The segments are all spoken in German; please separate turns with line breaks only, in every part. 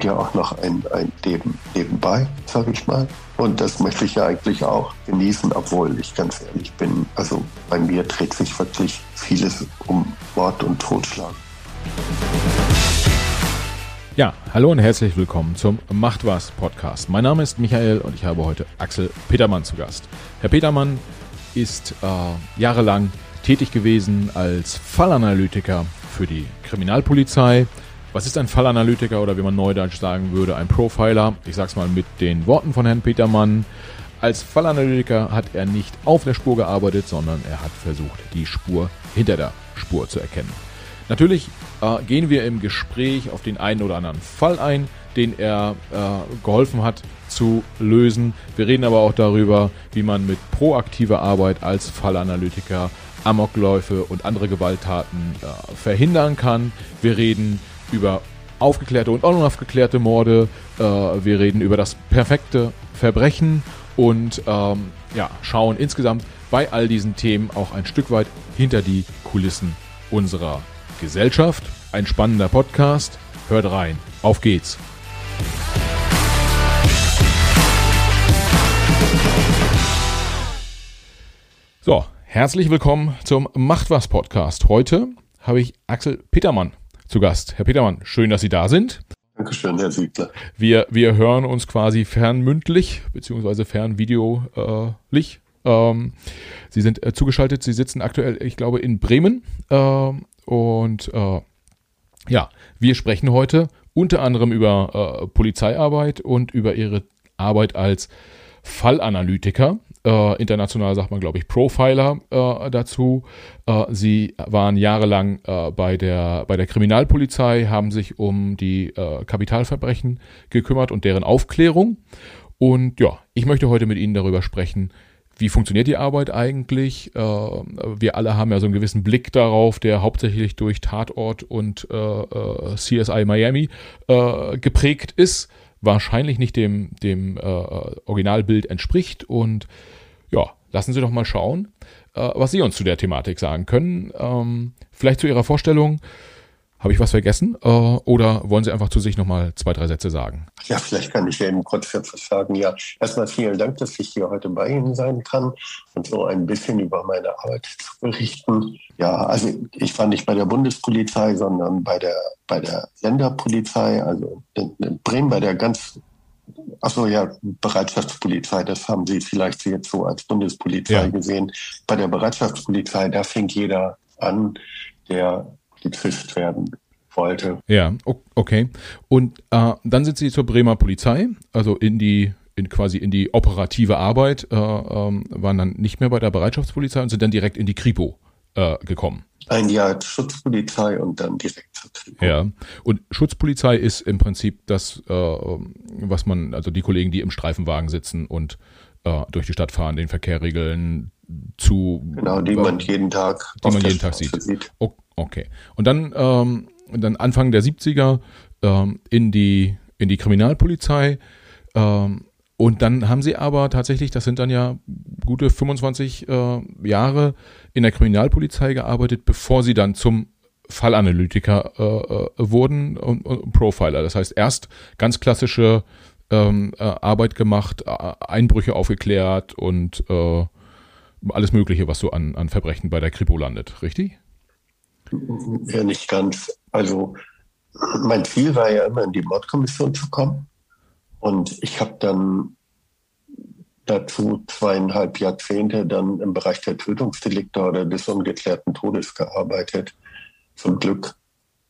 gibt ja auch noch ein, ein Leben nebenbei, sage ich mal. Und das möchte ich ja eigentlich auch genießen, obwohl ich ganz ehrlich bin, also bei mir dreht sich wirklich vieles um Mord und Totschlag.
Ja, hallo und herzlich willkommen zum Macht was Podcast. Mein Name ist Michael und ich habe heute Axel Petermann zu Gast. Herr Petermann ist äh, jahrelang tätig gewesen als Fallanalytiker für die Kriminalpolizei. Was ist ein Fallanalytiker oder wie man neudeutsch sagen würde, ein Profiler? Ich sag's mal mit den Worten von Herrn Petermann. Als Fallanalytiker hat er nicht auf der Spur gearbeitet, sondern er hat versucht, die Spur hinter der Spur zu erkennen. Natürlich äh, gehen wir im Gespräch auf den einen oder anderen Fall ein, den er äh, geholfen hat zu lösen. Wir reden aber auch darüber, wie man mit proaktiver Arbeit als Fallanalytiker Amokläufe und andere Gewalttaten äh, verhindern kann. Wir reden über aufgeklärte und unaufgeklärte Morde. Äh, wir reden über das perfekte Verbrechen und ähm, ja, schauen insgesamt bei all diesen Themen auch ein Stück weit hinter die Kulissen unserer Gesellschaft. Ein spannender Podcast. Hört rein. Auf geht's. So, herzlich willkommen zum Macht was Podcast. Heute habe ich Axel Petermann zu Gast. Herr Petermann, schön, dass Sie da sind.
Dankeschön, Herr Siegler.
Wir, wir hören uns quasi fernmündlich, beziehungsweise fernvideolich. Ähm, Sie sind äh, zugeschaltet, Sie sitzen aktuell, ich glaube, in Bremen. Äh, und äh, ja, wir sprechen heute unter anderem über äh, Polizeiarbeit und über Ihre Arbeit als Fallanalytiker. Äh, international sagt man, glaube ich, Profiler äh, dazu. Äh, sie waren jahrelang äh, bei, der, bei der Kriminalpolizei, haben sich um die äh, Kapitalverbrechen gekümmert und deren Aufklärung. Und ja, ich möchte heute mit Ihnen darüber sprechen, wie funktioniert die Arbeit eigentlich? Äh, wir alle haben ja so einen gewissen Blick darauf, der hauptsächlich durch Tatort und CSI Miami geprägt ist wahrscheinlich nicht dem, dem äh, Originalbild entspricht. Und ja, lassen Sie doch mal schauen, äh, was Sie uns zu der Thematik sagen können. Ähm, vielleicht zu Ihrer Vorstellung. Habe ich was vergessen? Äh, oder wollen Sie einfach zu sich nochmal zwei, drei Sätze sagen?
Ja, vielleicht kann ich ja eben kurz etwas sagen. Ja, erstmal vielen Dank, dass ich hier heute bei Ihnen sein kann und so ein bisschen über meine Arbeit zu berichten. Ja, also ich war nicht bei der Bundespolizei, sondern bei der, bei der Länderpolizei, also in Bremen bei der ganz Achso, ja, Bereitschaftspolizei, das haben Sie vielleicht jetzt so als Bundespolizei ja. gesehen. Bei der Bereitschaftspolizei, da fing jeder an, der gezischt werden wollte.
Ja, okay. Und äh, dann sind Sie zur Bremer Polizei, also in die in quasi in die operative Arbeit, äh, ähm, waren dann nicht mehr bei der Bereitschaftspolizei und sind dann direkt in die Kripo äh, gekommen.
Ein Jahr Schutzpolizei und dann direkt zur Kripo.
Ja, und Schutzpolizei ist im Prinzip das, äh, was man, also die Kollegen, die im Streifenwagen sitzen und äh, durch die Stadt fahren, den Verkehr regeln, zu.
Genau, die man jeden Tag,
die man jeden Tag sieht. sieht. Okay. Und dann, ähm, dann Anfang der 70er ähm, in, die, in die Kriminalpolizei. Ähm, und dann haben sie aber tatsächlich, das sind dann ja gute 25 äh, Jahre in der Kriminalpolizei gearbeitet, bevor sie dann zum Fallanalytiker äh, äh, wurden und, und, Profiler. Das heißt, erst ganz klassische ähm, äh, Arbeit gemacht, äh, Einbrüche aufgeklärt und äh, alles Mögliche, was so an, an Verbrechen bei der Kripo landet, richtig?
Ja, nicht ganz. Also mein Ziel war ja immer in die Mordkommission zu kommen. Und ich habe dann dazu zweieinhalb Jahrzehnte dann im Bereich der Tötungsdelikte oder des ungeklärten Todes gearbeitet. Zum Glück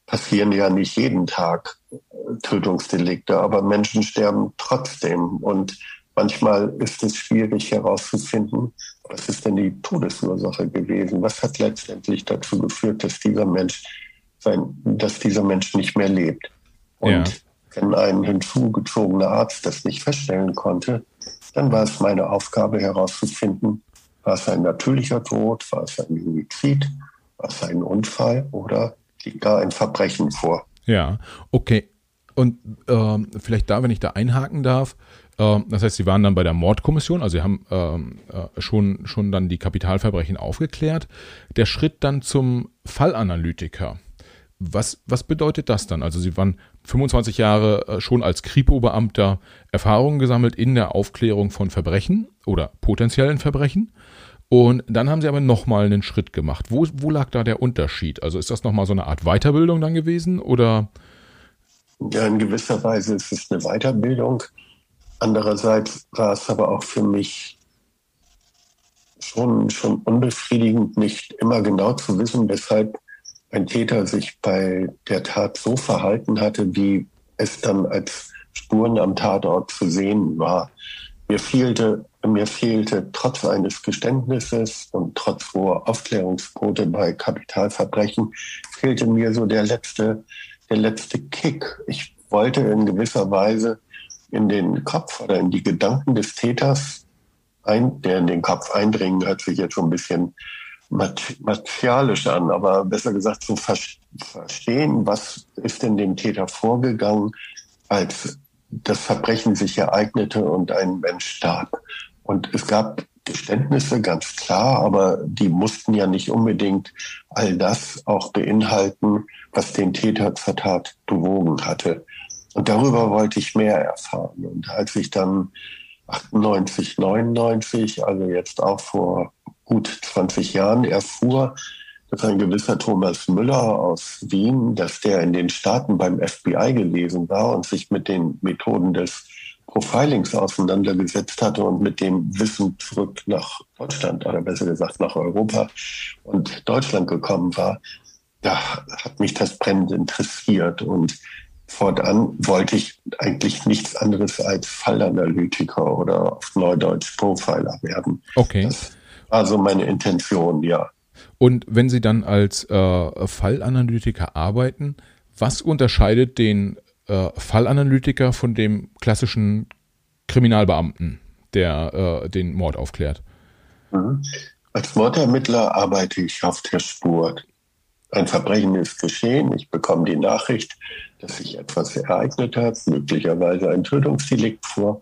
passieren ja nicht jeden Tag äh, Tötungsdelikte, aber Menschen sterben trotzdem. Und manchmal ist es schwierig herauszufinden, was ist denn die Todesursache gewesen? Was hat letztendlich dazu geführt, dass dieser Mensch sein, dass dieser Mensch nicht mehr lebt? Und ja. wenn ein hinzugezogener Arzt das nicht feststellen konnte, dann war es meine Aufgabe herauszufinden, war es ein natürlicher Tod, war es ein Suizid, war es ein Unfall oder liegt da ein Verbrechen vor?
Ja, okay. Und ähm, vielleicht da, wenn ich da einhaken darf, das heißt, Sie waren dann bei der Mordkommission, also Sie haben ähm, äh, schon, schon dann die Kapitalverbrechen aufgeklärt. Der Schritt dann zum Fallanalytiker. Was, was bedeutet das dann? Also Sie waren 25 Jahre äh, schon als Kripo-Beamter Erfahrungen gesammelt in der Aufklärung von Verbrechen oder potenziellen Verbrechen. Und dann haben sie aber nochmal einen Schritt gemacht. Wo, wo lag da der Unterschied? Also ist das nochmal so eine Art Weiterbildung dann gewesen oder?
Ja, in gewisser Weise ist es eine Weiterbildung. Andererseits war es aber auch für mich schon, schon unbefriedigend, nicht immer genau zu wissen, weshalb ein Täter sich bei der Tat so verhalten hatte, wie es dann als Spuren am Tatort zu sehen war. Mir fehlte, mir fehlte trotz eines Geständnisses und trotz hoher Aufklärungsquote bei Kapitalverbrechen, fehlte mir so der letzte, der letzte Kick. Ich wollte in gewisser Weise in den Kopf oder in die Gedanken des Täters ein, der in den Kopf eindringen, hört sich jetzt schon ein bisschen martialisch an, aber besser gesagt zu verstehen, was ist denn dem Täter vorgegangen, als das Verbrechen sich ereignete und ein Mensch starb. Und es gab Geständnisse, ganz klar, aber die mussten ja nicht unbedingt all das auch beinhalten, was den Täter zur Tat bewogen hatte. Und darüber wollte ich mehr erfahren. Und als ich dann 98, 99, also jetzt auch vor gut 20 Jahren erfuhr, dass ein gewisser Thomas Müller aus Wien, dass der in den Staaten beim FBI gewesen war und sich mit den Methoden des Profilings auseinandergesetzt hatte und mit dem Wissen zurück nach Deutschland oder besser gesagt nach Europa und Deutschland gekommen war, da hat mich das brennend interessiert und fortan wollte ich eigentlich nichts anderes als Fallanalytiker oder auf Neudeutsch Profiler werden.
Okay. Das
war so meine Intention, ja.
Und wenn Sie dann als äh, Fallanalytiker arbeiten, was unterscheidet den äh, Fallanalytiker von dem klassischen Kriminalbeamten, der äh, den Mord aufklärt?
Mhm. Als Mordermittler arbeite ich auf der Spur. Ein Verbrechen ist geschehen, ich bekomme die Nachricht, dass sich etwas ereignet hat, möglicherweise ein Tötungsdelikt vor.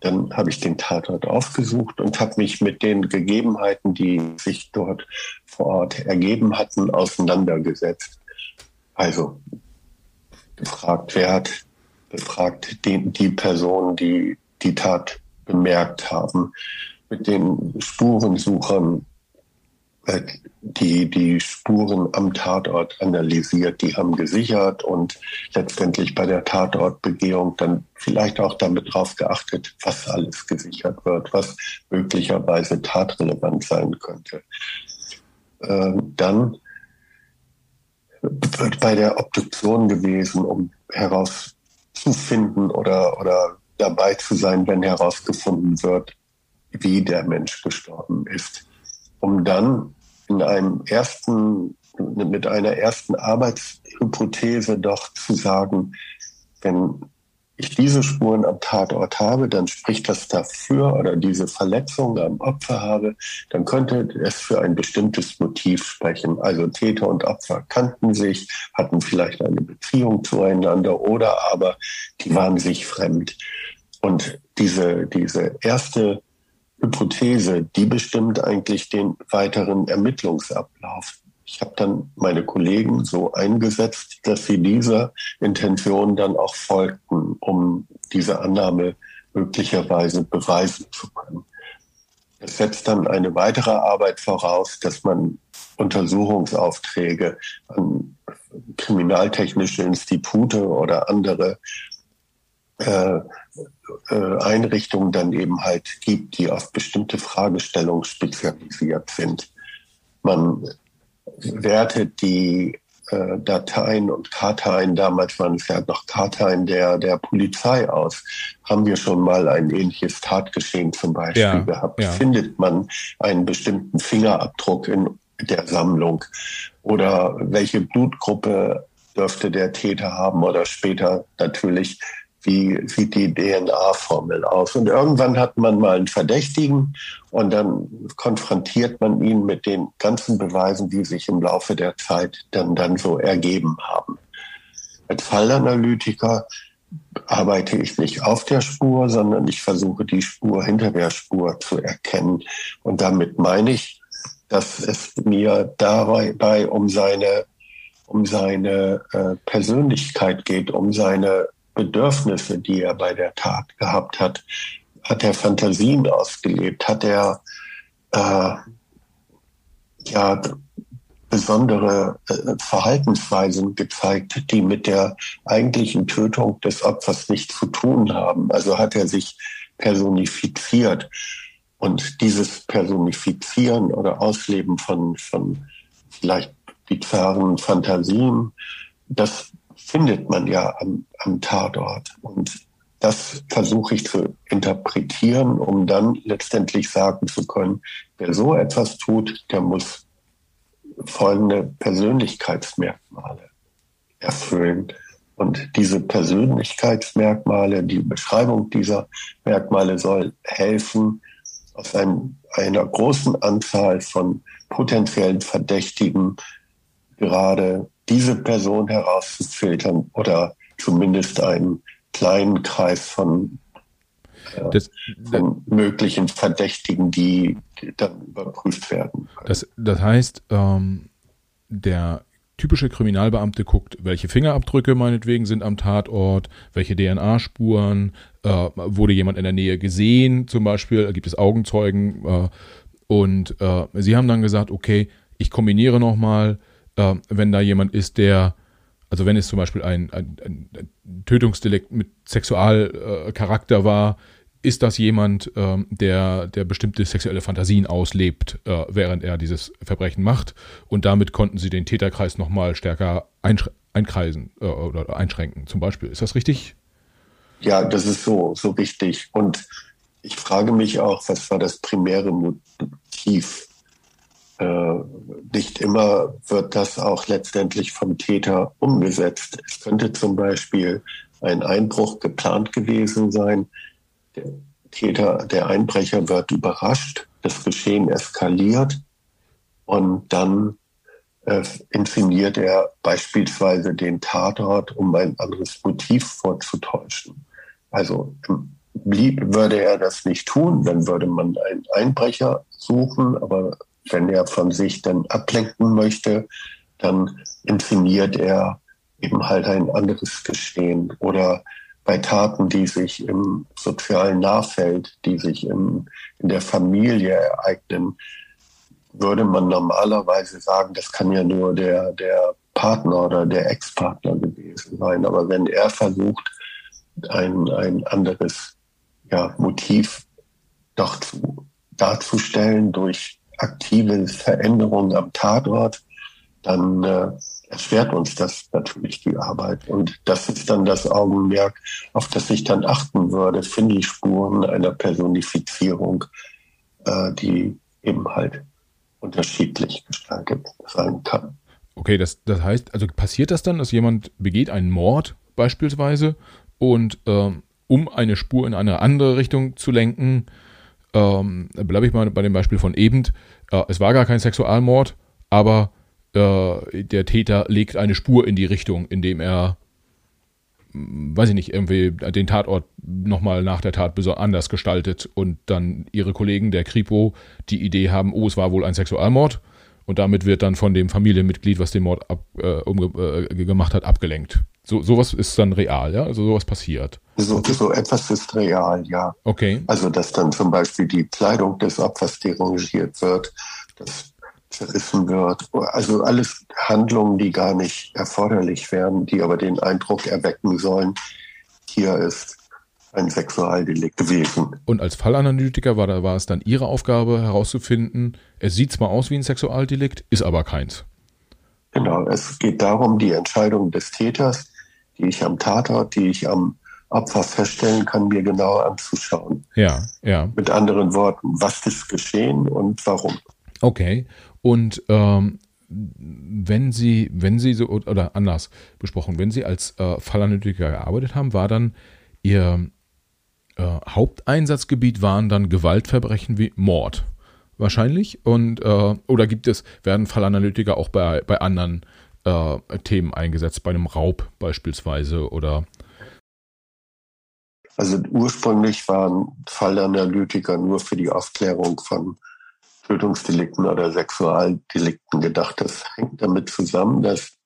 Dann habe ich den Tatort aufgesucht und habe mich mit den Gegebenheiten, die sich dort vor Ort ergeben hatten, auseinandergesetzt. Also gefragt, wer hat befragt die, die Personen, die die Tat bemerkt haben, mit den Spurensuchern äh, die die Spuren am Tatort analysiert, die haben gesichert und letztendlich bei der Tatortbegehung dann vielleicht auch damit drauf geachtet, was alles gesichert wird, was möglicherweise tatrelevant sein könnte. Ähm, dann wird bei der Obduktion gewesen, um herauszufinden oder, oder dabei zu sein, wenn herausgefunden wird, wie der Mensch gestorben ist, um dann in einem ersten, mit einer ersten Arbeitshypothese doch zu sagen, wenn ich diese Spuren am Tatort habe, dann spricht das dafür oder diese Verletzung am Opfer habe, dann könnte es für ein bestimmtes Motiv sprechen. Also Täter und Opfer kannten sich, hatten vielleicht eine Beziehung zueinander oder aber die waren sich fremd. Und diese, diese erste Hypothese, die bestimmt eigentlich den weiteren Ermittlungsablauf. Ich habe dann meine Kollegen so eingesetzt, dass sie dieser Intention dann auch folgten, um diese Annahme möglicherweise beweisen zu können. Es setzt dann eine weitere Arbeit voraus, dass man Untersuchungsaufträge an kriminaltechnische Institute oder andere äh, Einrichtungen dann eben halt gibt, die auf bestimmte Fragestellungen spezialisiert sind. Man wertet die äh, Dateien und Karteien, damals waren es ja noch Karteien der, der Polizei aus. Haben wir schon mal ein ähnliches Tatgeschehen zum Beispiel ja, gehabt? Ja. Findet man einen bestimmten Fingerabdruck in der Sammlung? Oder welche Blutgruppe dürfte der Täter haben oder später natürlich wie sieht die DNA-Formel aus. Und irgendwann hat man mal einen Verdächtigen und dann konfrontiert man ihn mit den ganzen Beweisen, die sich im Laufe der Zeit dann, dann so ergeben haben. Als Fallanalytiker arbeite ich nicht auf der Spur, sondern ich versuche die Spur hinter der Spur zu erkennen. Und damit meine ich, dass es mir dabei um seine um seine äh, Persönlichkeit geht, um seine Bedürfnisse, die er bei der Tat gehabt hat. Hat er Fantasien ausgelebt? Hat er äh, ja besondere äh, Verhaltensweisen gezeigt, die mit der eigentlichen Tötung des Opfers nichts zu tun haben. Also hat er sich personifiziert. Und dieses Personifizieren oder Ausleben von, von vielleicht bizarren Fantasien, das findet man ja am, am Tatort. Und das versuche ich zu interpretieren, um dann letztendlich sagen zu können, wer so etwas tut, der muss folgende Persönlichkeitsmerkmale erfüllen. Und diese Persönlichkeitsmerkmale, die Beschreibung dieser Merkmale soll helfen, aus einem, einer großen Anzahl von potenziellen Verdächtigen gerade diese Person herauszufiltern oder zumindest einen kleinen Kreis von, äh, das, von möglichen Verdächtigen, die, dann überprüft werden.
Das, das heißt, ähm, der typische Kriminalbeamte guckt, welche Fingerabdrücke meinetwegen sind am Tatort, welche DNA-Spuren, äh, wurde jemand in der Nähe gesehen, zum Beispiel, gibt es Augenzeugen. Äh, und äh, sie haben dann gesagt, okay, ich kombiniere nochmal, äh, wenn da jemand ist, der, also wenn es zum Beispiel ein, ein, ein Tötungsdelikt mit Sexualcharakter war, ist das jemand, ähm, der, der bestimmte sexuelle Fantasien auslebt, äh, während er dieses Verbrechen macht. Und damit konnten sie den Täterkreis nochmal stärker einkreisen äh, oder einschränken, zum Beispiel. Ist das richtig?
Ja, das ist so, so richtig. Und ich frage mich auch, was war das primäre Motiv? Äh, nicht immer wird das auch letztendlich vom Täter umgesetzt. Es könnte zum Beispiel ein Einbruch geplant gewesen sein, der Täter, der Einbrecher wird überrascht, das Geschehen eskaliert und dann äh, inszeniert er beispielsweise den Tatort, um ein anderes Motiv vorzutäuschen. Also blieb, würde er das nicht tun, dann würde man einen Einbrecher suchen, aber wenn er von sich dann ablenken möchte, dann inszeniert er eben halt ein anderes Geschehen oder bei Taten, die sich im sozialen Nahfeld, die sich im, in der Familie ereignen, würde man normalerweise sagen, das kann ja nur der, der Partner oder der Ex-Partner gewesen sein. Aber wenn er versucht, ein, ein anderes ja, Motiv doch zu, darzustellen durch aktive Veränderungen am Tatort, dann äh, erschwert uns das natürlich die Arbeit. Und das ist dann das Augenmerk, auf das ich dann achten würde, finde ich Spuren einer Personifizierung, äh, die eben halt unterschiedlich gestaltet sein kann.
Okay, das, das heißt, also passiert das dann, dass jemand begeht einen Mord beispielsweise und ähm, um eine Spur in eine andere Richtung zu lenken, ähm, bleibe ich mal bei dem Beispiel von eben, äh, es war gar kein Sexualmord, aber äh, der Täter legt eine Spur in die Richtung, indem er, hm, weiß ich nicht, irgendwie den Tatort nochmal nach der Tat anders gestaltet und dann ihre Kollegen der Kripo die Idee haben, oh, es war wohl ein Sexualmord. Und damit wird dann von dem Familienmitglied, was den Mord ab, äh, äh, gemacht hat, abgelenkt. So, sowas ist dann real, ja? Also sowas passiert.
So, so etwas ist real, ja.
Okay.
Also dass dann zum Beispiel die Kleidung des Opfers derangiert wird, dass zerrissen wird. Also alles Handlungen, die gar nicht erforderlich wären, die aber den Eindruck erwecken sollen, hier ist ein Sexualdelikt gewesen.
Und als Fallanalytiker war, da, war es dann Ihre Aufgabe herauszufinden, es sieht zwar aus wie ein Sexualdelikt, ist aber keins.
Genau, es geht darum, die Entscheidung des Täters, die ich am Tatort, die ich am Opfer feststellen kann, mir genauer anzuschauen.
Ja, ja.
Mit anderen Worten, was ist geschehen und warum.
Okay. Und ähm, wenn Sie, wenn Sie so, oder anders besprochen, wenn Sie als äh, Fallanalytiker gearbeitet haben, war dann Ihr äh, Haupteinsatzgebiet waren dann Gewaltverbrechen wie Mord wahrscheinlich und äh, oder gibt es werden Fallanalytiker auch bei, bei anderen äh, Themen eingesetzt bei einem Raub beispielsweise oder
also ursprünglich waren Fallanalytiker nur für die Aufklärung von Tötungsdelikten oder Sexualdelikten gedacht. Das hängt damit zusammen, dass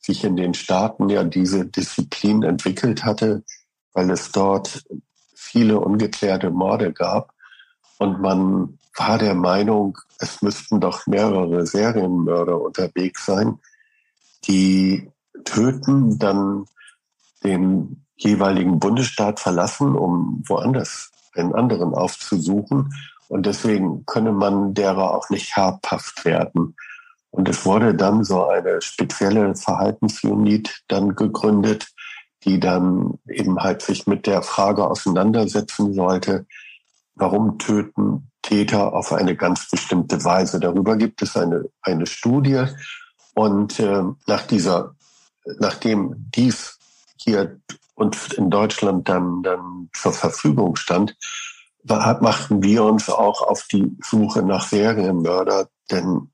sich in den Staaten ja diese Disziplin entwickelt hatte, weil es dort viele ungeklärte Morde gab. Und man war der Meinung, es müssten doch mehrere Serienmörder unterwegs sein, die töten, dann den jeweiligen Bundesstaat verlassen, um woanders einen anderen aufzusuchen. Und deswegen könne man derer auch nicht habhaft werden. Und es wurde dann so eine spezielle Verhaltensunit dann gegründet, die dann eben halt sich mit der Frage auseinandersetzen sollte, warum töten Täter auf eine ganz bestimmte Weise. Darüber gibt es eine, eine Studie. Und äh, nach dieser, nachdem dies hier und in Deutschland dann, dann zur Verfügung stand, machten wir uns auch auf die Suche nach Serienmörder, denn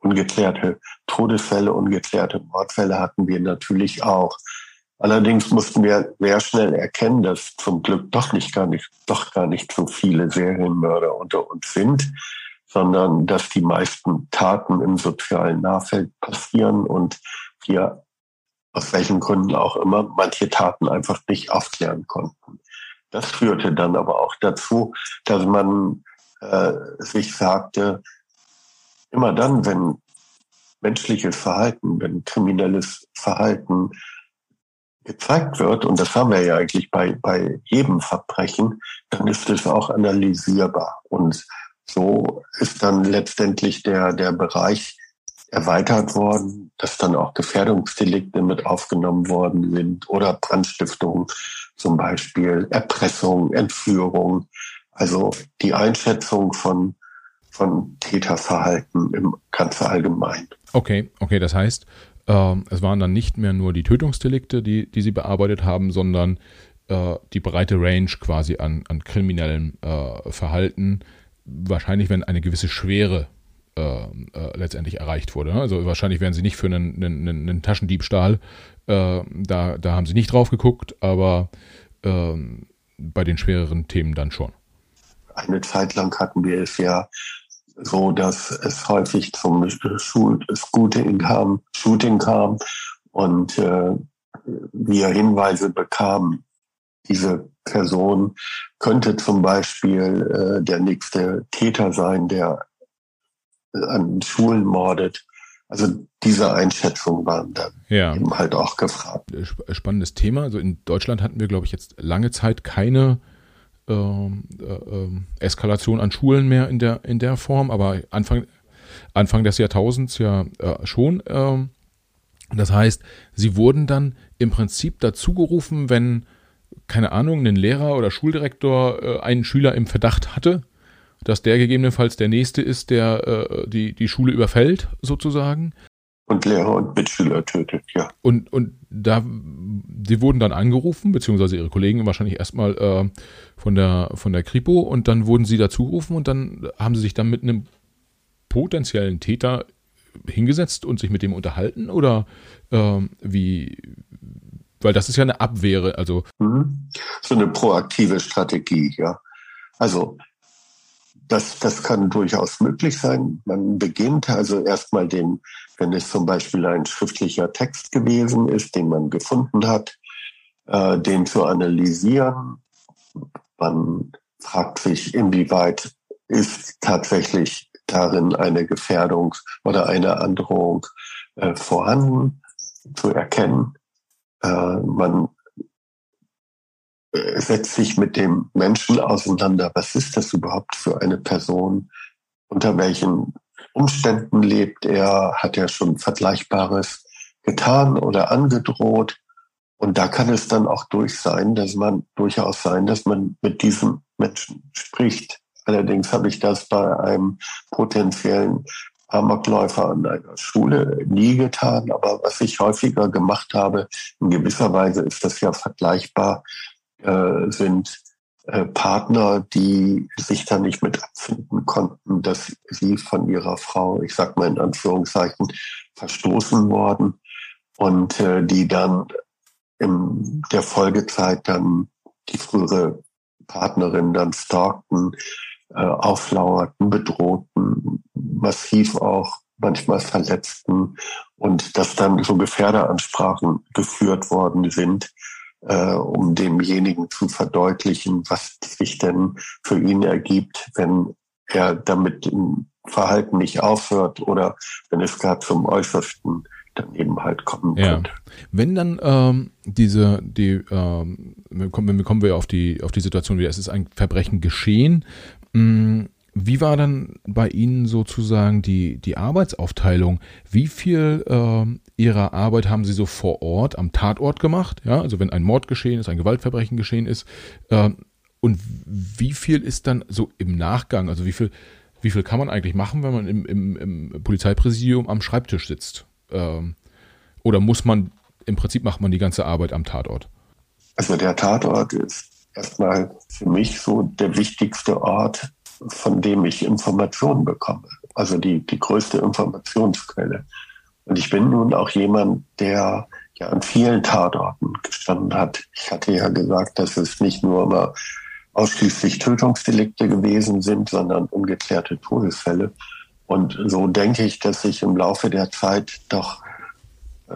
ungeklärte Todesfälle, ungeklärte Mordfälle hatten wir natürlich auch. Allerdings mussten wir sehr schnell erkennen, dass zum Glück doch nicht gar nicht, doch gar nicht so viele Serienmörder unter uns sind, sondern dass die meisten Taten im sozialen Nahfeld passieren und wir aus welchen Gründen auch immer manche Taten einfach nicht aufklären konnten. Das führte dann aber auch dazu, dass man äh, sich sagte, immer dann, wenn menschliches Verhalten, wenn kriminelles Verhalten gezeigt wird, und das haben wir ja eigentlich bei, bei jedem Verbrechen, dann ist es auch analysierbar. Und so ist dann letztendlich der, der Bereich erweitert worden, dass dann auch Gefährdungsdelikte mit aufgenommen worden sind oder Brandstiftung zum Beispiel, Erpressung, Entführung. Also die Einschätzung von, von Täterverhalten im ganz allgemein.
Okay, okay, das heißt, äh, es waren dann nicht mehr nur die Tötungsdelikte, die, die Sie bearbeitet haben, sondern äh, die breite Range quasi an, an kriminellem äh, Verhalten, wahrscheinlich wenn eine gewisse Schwere äh, äh, letztendlich erreicht wurde. Also wahrscheinlich wären sie nicht für einen, einen, einen Taschendiebstahl, äh, da, da haben sie nicht drauf geguckt, aber ähm, bei den schwereren Themen dann schon.
Eine Zeit lang hatten wir es ja so, dass es häufig zum Scooting kam, Shooting kam und äh, wir Hinweise bekamen, diese Person könnte zum Beispiel äh, der nächste Täter sein, der an Schulen mordet. Also diese Einschätzung waren dann ja. eben halt auch gefragt.
Spannendes Thema. Also in Deutschland hatten wir, glaube ich, jetzt lange Zeit keine ähm, äh, äh, Eskalation an Schulen mehr in der, in der Form, aber Anfang, Anfang des Jahrtausends ja äh, schon. Ähm, das heißt, sie wurden dann im Prinzip dazu gerufen, wenn, keine Ahnung, ein Lehrer oder Schuldirektor äh, einen Schüler im Verdacht hatte, dass der gegebenenfalls der Nächste ist, der äh, die, die Schule überfällt, sozusagen.
Und Lehrer und Mitschüler tötet, ja.
Und, und da, sie wurden dann angerufen, beziehungsweise ihre Kollegen wahrscheinlich erstmal äh, von, der, von der Kripo und dann wurden sie dazu gerufen und dann haben sie sich dann mit einem potenziellen Täter hingesetzt und sich mit dem unterhalten oder äh, wie, weil das ist ja eine Abwehre, also.
Mhm. So eine proaktive Strategie, ja. Also das, das kann durchaus möglich sein. Man beginnt also erstmal den, wenn es zum Beispiel ein schriftlicher Text gewesen ist, den man gefunden hat, äh, den zu analysieren. Man fragt sich, inwieweit ist tatsächlich darin eine Gefährdung oder eine Androhung äh, vorhanden zu erkennen. Äh, man setzt sich mit dem Menschen auseinander. Was ist das überhaupt für eine Person? Unter welchen Umständen lebt er? Hat er schon Vergleichbares getan oder angedroht? Und da kann es dann auch durch sein, dass man durchaus sein, dass man mit diesem Menschen spricht. Allerdings habe ich das bei einem potenziellen Amokläufer an einer Schule nie getan. Aber was ich häufiger gemacht habe, in gewisser Weise ist das ja vergleichbar äh, sind äh, Partner, die sich da nicht mit abfinden konnten, dass sie von ihrer Frau, ich sag mal in Anführungszeichen, verstoßen worden und äh, die dann in der Folgezeit dann die frühere Partnerin dann stalkten, äh, auflauerten, bedrohten, massiv auch manchmal verletzten und dass dann so Gefährderansprachen geführt worden sind, äh, um demjenigen zu verdeutlichen, was sich denn für ihn ergibt, wenn er damit im Verhalten nicht aufhört oder wenn es gar zum Äußersten dann eben halt kommen ja. könnte.
Wenn dann ähm, diese, die, ähm, kommen, kommen wir auf die, auf die Situation wieder, es ist ein Verbrechen geschehen. Mm, wie war dann bei Ihnen sozusagen die, die Arbeitsaufteilung? Wie viel äh, Ihrer Arbeit haben Sie so vor Ort am Tatort gemacht? Ja, also wenn ein Mord geschehen ist, ein Gewaltverbrechen geschehen ist. Äh, und wie viel ist dann so im Nachgang? Also wie viel, wie viel kann man eigentlich machen, wenn man im, im, im Polizeipräsidium am Schreibtisch sitzt? Ähm, oder muss man, im Prinzip macht man die ganze Arbeit am Tatort?
Also der Tatort ist erstmal für mich so der wichtigste Ort, von dem ich Informationen bekomme. Also die, die größte Informationsquelle. Und ich bin nun auch jemand, der ja an vielen Tatorten gestanden hat. Ich hatte ja gesagt, dass es nicht nur immer ausschließlich Tötungsdelikte gewesen sind, sondern ungeklärte Todesfälle. Und so denke ich, dass ich im Laufe der Zeit doch äh,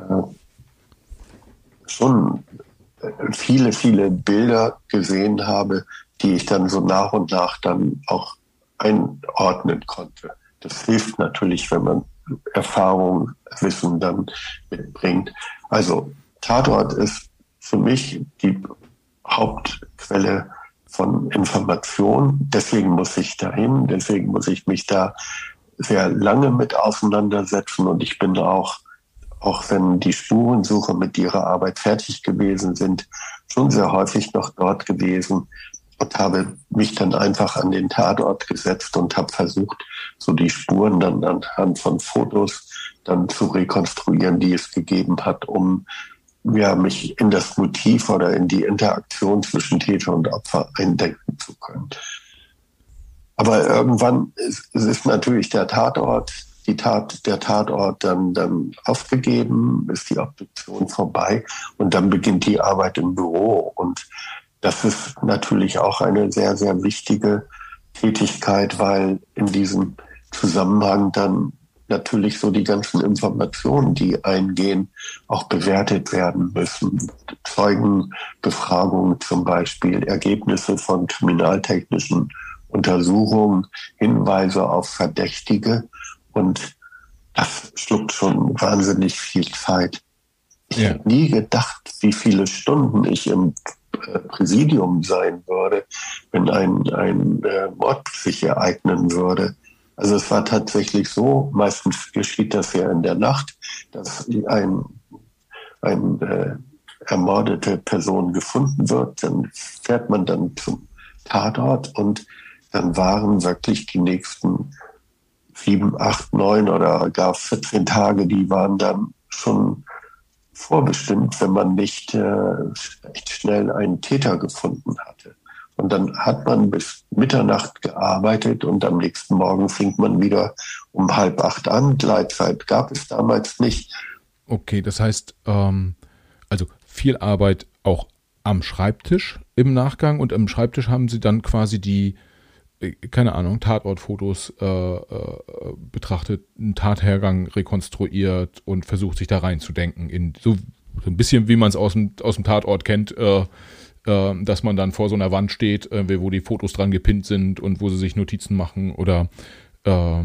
schon viele, viele Bilder gesehen habe, die ich dann so nach und nach dann auch einordnen konnte. Das hilft natürlich, wenn man Erfahrung, Wissen dann mitbringt. Also Tatort ist für mich die Hauptquelle von Information. Deswegen muss ich dahin, deswegen muss ich mich da sehr lange mit auseinandersetzen und ich bin auch, auch wenn die Spurensuche mit ihrer Arbeit fertig gewesen sind, schon sehr häufig noch dort gewesen und habe mich dann einfach an den Tatort gesetzt und habe versucht, so die Spuren dann anhand von Fotos dann zu rekonstruieren, die es gegeben hat, um ja, mich in das Motiv oder in die Interaktion zwischen Täter und Opfer eindenken zu können. Aber irgendwann ist, ist natürlich der Tatort, die Tat, der Tatort dann, dann aufgegeben, ist die Obduktion vorbei und dann beginnt die Arbeit im Büro. Und das ist natürlich auch eine sehr, sehr wichtige Tätigkeit, weil in diesem Zusammenhang dann natürlich so die ganzen Informationen, die eingehen, auch bewertet werden müssen. Zeugenbefragungen zum Beispiel, Ergebnisse von kriminaltechnischen Untersuchungen, Hinweise auf Verdächtige und das schluckt schon wahnsinnig viel Zeit. Ich ja. hätte nie gedacht, wie viele Stunden ich im äh, Präsidium sein würde, wenn ein, ein äh, Mord sich ereignen würde. Also es war tatsächlich so, meistens geschieht das ja in der Nacht, dass ein, ein äh, ermordete Person gefunden wird, dann fährt man dann zum Tatort und dann waren wirklich die nächsten sieben, acht, neun oder gar 14 Tage, die waren dann schon vorbestimmt, wenn man nicht äh, recht schnell einen Täter gefunden hatte. Und dann hat man bis Mitternacht gearbeitet und am nächsten Morgen fing man wieder um halb acht an. Gleitzeit gab es damals nicht.
Okay, das heißt, ähm, also viel Arbeit auch am Schreibtisch im Nachgang und am Schreibtisch haben Sie dann quasi die, keine Ahnung, Tatortfotos äh, äh, betrachtet, einen Tathergang rekonstruiert und versucht sich da reinzudenken in so, so ein bisschen wie man es aus dem, aus dem Tatort kennt, äh, äh, dass man dann vor so einer Wand steht, äh, wo die Fotos dran gepinnt sind und wo sie sich Notizen machen oder
äh,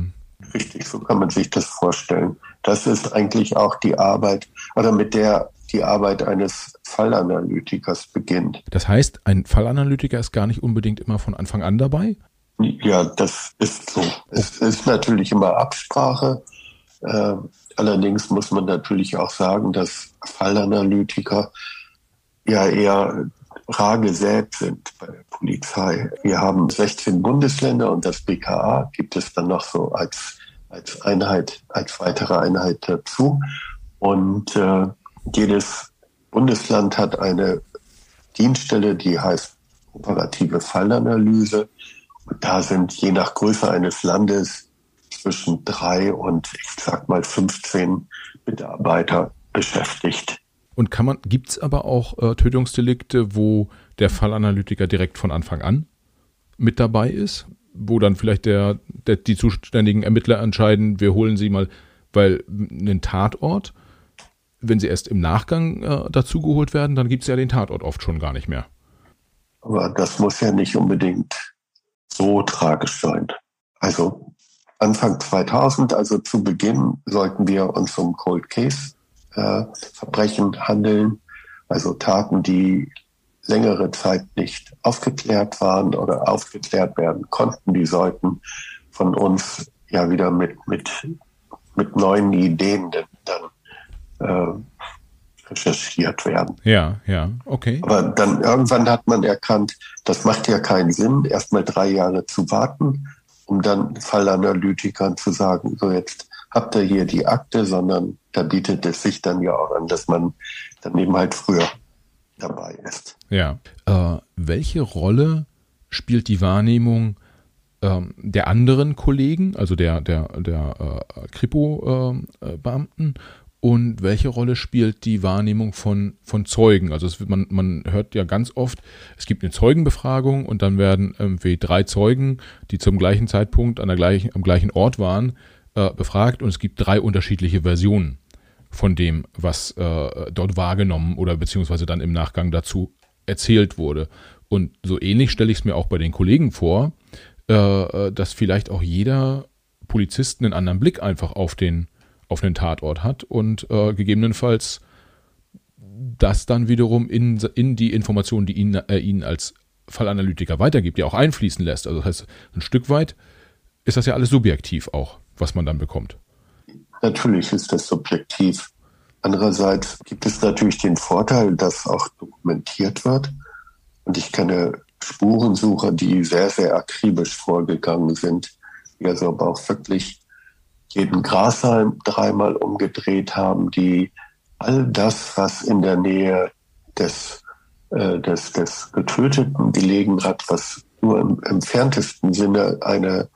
Richtig, so kann man sich das vorstellen. Das ist eigentlich auch die Arbeit, oder mit der die Arbeit eines Fallanalytikers beginnt.
Das heißt, ein Fallanalytiker ist gar nicht unbedingt immer von Anfang an dabei?
Ja, das ist so. Es ist natürlich immer Absprache. Äh, allerdings muss man natürlich auch sagen, dass Fallanalytiker ja eher rar gesät sind bei der Polizei. Wir haben 16 Bundesländer und das BKA gibt es dann noch so als, als Einheit, als weitere Einheit dazu. Und äh, jedes Bundesland hat eine Dienststelle, die heißt operative Fallanalyse. Da sind je nach Größe eines Landes zwischen drei und ich sag mal 15 Mitarbeiter beschäftigt.
Und kann man, gibt es aber auch äh, Tötungsdelikte, wo der Fallanalytiker direkt von Anfang an mit dabei ist, wo dann vielleicht der, der, die zuständigen Ermittler entscheiden, wir holen sie mal Weil einen Tatort, wenn sie erst im Nachgang äh, dazugeholt werden, dann gibt es ja den Tatort oft schon gar nicht mehr.
Aber das muss ja nicht unbedingt so tragisch sein. Also Anfang 2000, also zu Beginn, sollten wir uns um Cold Case äh, Verbrechen handeln, also Taten, die längere Zeit nicht aufgeklärt waren oder aufgeklärt werden konnten, die sollten von uns ja wieder mit, mit, mit neuen Ideen dann äh, recherchiert werden.
Ja, ja, okay.
Aber dann irgendwann hat man erkannt, das macht ja keinen Sinn, erstmal drei Jahre zu warten, um dann Fallanalytikern zu sagen, so jetzt habt ihr hier die Akte, sondern da bietet es sich dann ja auch an, dass man dann eben halt früher dabei ist.
Ja. Äh, welche Rolle spielt die Wahrnehmung ähm, der anderen Kollegen, also der, der, der äh, Kripo-Beamten? Äh, und welche Rolle spielt die Wahrnehmung von, von Zeugen? Also es, man, man hört ja ganz oft, es gibt eine Zeugenbefragung und dann werden irgendwie drei Zeugen, die zum gleichen Zeitpunkt an der gleichen, am gleichen Ort waren, äh, befragt und es gibt drei unterschiedliche Versionen von dem, was äh, dort wahrgenommen oder beziehungsweise dann im Nachgang dazu erzählt wurde. Und so ähnlich stelle ich es mir auch bei den Kollegen vor, äh, äh, dass vielleicht auch jeder Polizist einen anderen Blick einfach auf den, auf den Tatort hat und äh, gegebenenfalls das dann wiederum in, in die Informationen, die ihn, äh, ihn als Fallanalytiker weitergibt, ja auch einfließen lässt. Also das heißt, ein Stück weit ist das ja alles subjektiv auch, was man dann bekommt.
Natürlich ist das subjektiv. Andererseits gibt es natürlich den Vorteil, dass auch dokumentiert wird. Und ich kenne Spurensucher, die sehr, sehr akribisch vorgegangen sind, die also aber auch wirklich jeden Grashalm dreimal umgedreht haben, die all das, was in der Nähe des, äh, des, des Getöteten gelegen hat, was nur im entferntesten Sinne eine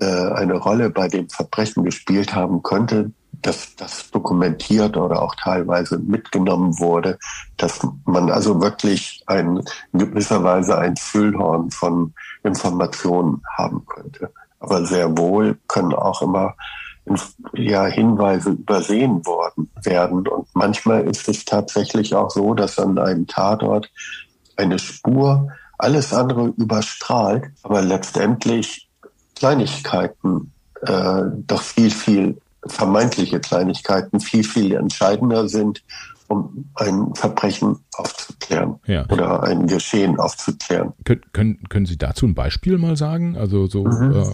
äh, eine Rolle bei dem Verbrechen gespielt haben könnte, dass das dokumentiert oder auch teilweise mitgenommen wurde, dass man also wirklich ein, in gewisser Weise ein Füllhorn von Informationen haben könnte. Aber sehr wohl können auch immer ja, Hinweise übersehen worden werden. Und manchmal ist es tatsächlich auch so, dass an einem Tatort eine Spur alles andere überstrahlt, aber letztendlich Kleinigkeiten äh, doch viel, viel vermeintliche Kleinigkeiten viel, viel entscheidender sind, um ein Verbrechen aufzuklären ja. oder ein Geschehen aufzuklären.
Kön können, können Sie dazu ein Beispiel mal sagen? Also so. Mhm. Äh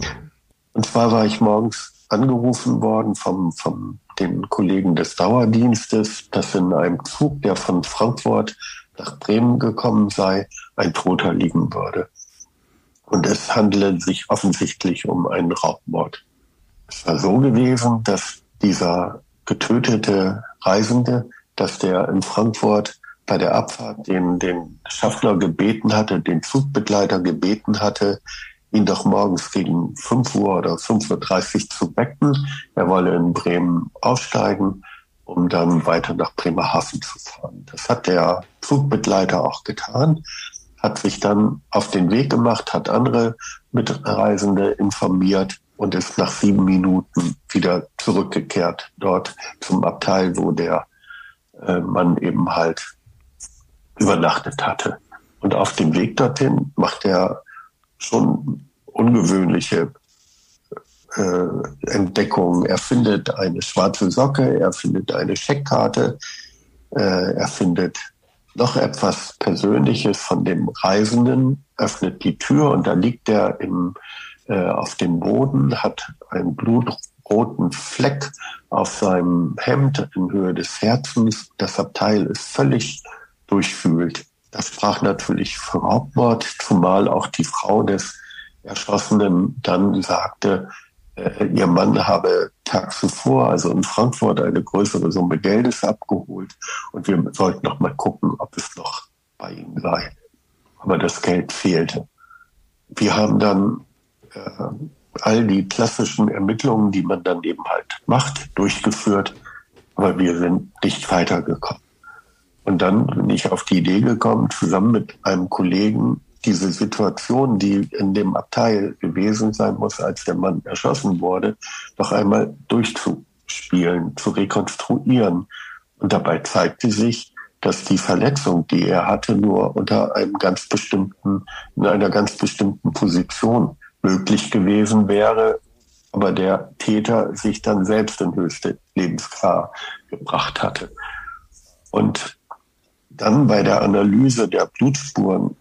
Und zwar war ich morgens angerufen worden vom, vom den Kollegen des Dauerdienstes, dass in einem Zug, der von Frankfurt nach Bremen gekommen sei, ein Toter liegen würde. Und es handele sich offensichtlich um einen Raubmord. Es war so gewesen, dass dieser getötete Reisende, dass der in Frankfurt bei der Abfahrt den, den Schaffner gebeten hatte, den Zugbegleiter gebeten hatte, ihn doch morgens gegen 5 Uhr oder 5.30 Uhr zu wecken. Er wolle in Bremen aussteigen, um dann weiter nach Bremerhaven zu fahren. Das hat der Zugbegleiter auch getan hat sich dann auf den Weg gemacht, hat andere Mitreisende informiert und ist nach sieben Minuten wieder zurückgekehrt dort zum Abteil, wo der äh, Mann eben halt übernachtet hatte. Und auf dem Weg dorthin macht er schon ungewöhnliche äh, Entdeckungen. Er findet eine schwarze Socke, er findet eine Scheckkarte, äh, er findet noch etwas Persönliches von dem Reisenden, öffnet die Tür und da liegt er im, äh, auf dem Boden, hat einen blutroten Fleck auf seinem Hemd in Höhe des Herzens. Das Abteil ist völlig durchfühlt. Das sprach natürlich für Raubmord, zumal auch die Frau des Erschossenen dann sagte, äh, ihr Mann habe tags zuvor, also in Frankfurt, eine größere Summe Geldes abgeholt und wir sollten noch mal gucken, ob es noch bei ihm sei. Aber das Geld fehlte. Wir haben dann äh, all die klassischen Ermittlungen, die man dann eben halt macht, durchgeführt, aber wir sind nicht weitergekommen. Und dann bin ich auf die Idee gekommen, zusammen mit einem Kollegen diese Situation, die in dem Abteil gewesen sein muss, als der Mann erschossen wurde, noch einmal durchzu, Spielen zu rekonstruieren. Und dabei zeigte sich, dass die Verletzung, die er hatte, nur unter einem ganz bestimmten, in einer ganz bestimmten Position möglich gewesen wäre, aber der Täter sich dann selbst in höchste Lebensgefahr gebracht hatte. Und dann bei der Analyse der Blutspuren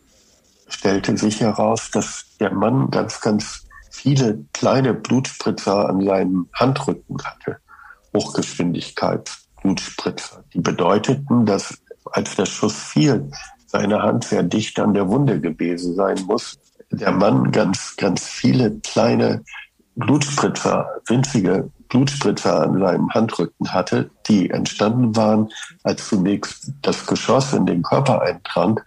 stellte sich heraus, dass der Mann ganz, ganz viele kleine Blutspritzer an seinem Handrücken hatte. Hochgeschwindigkeitsblutspritzer. Die bedeuteten, dass als der Schuss fiel, seine Hand sehr dicht an der Wunde gewesen sein muss. Der Mann ganz, ganz viele kleine Blutspritzer, winzige Blutspritzer an seinem Handrücken hatte, die entstanden waren, als zunächst das Geschoss in den Körper eindrang.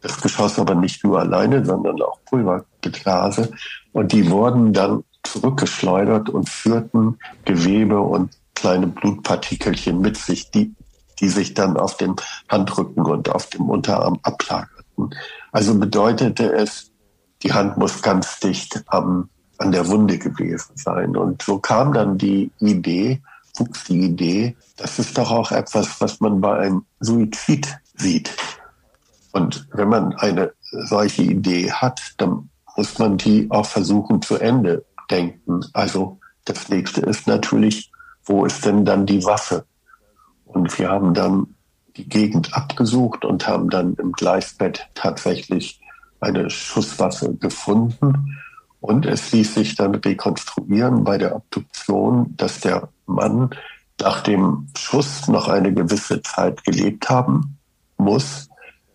Das Geschoss aber nicht nur alleine, sondern auch Pulvergeglase. Und die wurden dann zurückgeschleudert und führten Gewebe und kleine Blutpartikelchen mit sich, die die sich dann auf dem Handrücken und auf dem Unterarm ablagerten. Also bedeutete es, die Hand muss ganz dicht am, an der Wunde gewesen sein. Und so kam dann die Idee, wuchs die Idee, das ist doch auch etwas, was man bei einem Suizid sieht. Und wenn man eine solche Idee hat, dann muss man die auch versuchen zu Ende denken. Also das nächste ist natürlich, wo ist denn dann die Waffe? Und wir haben dann die Gegend abgesucht und haben dann im Gleisbett tatsächlich eine Schusswaffe gefunden. Und es ließ sich dann rekonstruieren bei der Obduktion, dass der Mann nach dem Schuss noch eine gewisse Zeit gelebt haben muss,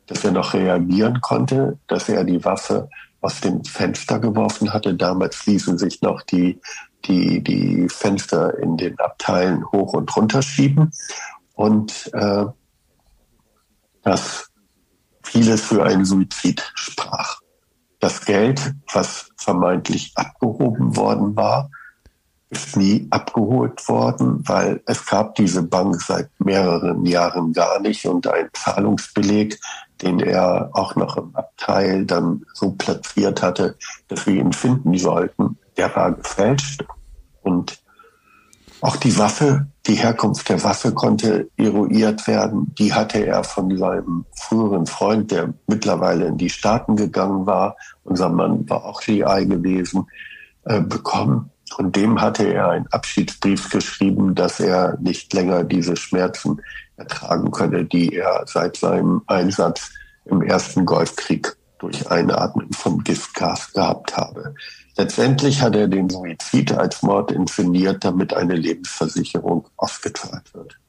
dass er noch reagieren konnte, dass er die Waffe aus dem Fenster geworfen hatte. Damals ließen sich noch die, die, die Fenster in den Abteilen hoch und runter schieben und äh, dass vieles für einen Suizid sprach. Das Geld, was vermeintlich abgehoben worden war, ist nie abgeholt worden, weil es gab diese Bank seit mehreren Jahren gar nicht und ein Zahlungsbeleg, den er auch noch im Abteil dann so platziert hatte, dass wir ihn finden sollten, der war gefälscht und auch die Waffe, die Herkunft der Waffe konnte eruiert werden. Die hatte er von seinem früheren Freund, der mittlerweile in die Staaten gegangen war. Unser Mann war auch GI gewesen, äh, bekommen. Und dem hatte er einen Abschiedsbrief geschrieben, dass er nicht länger diese Schmerzen ertragen könne, die er seit seinem Einsatz im ersten Golfkrieg durch Einatmen von Giftgas gehabt habe. Letztendlich hat er den Suizid als Mord inszeniert, damit eine Lebensversicherung ausgezahlt wird.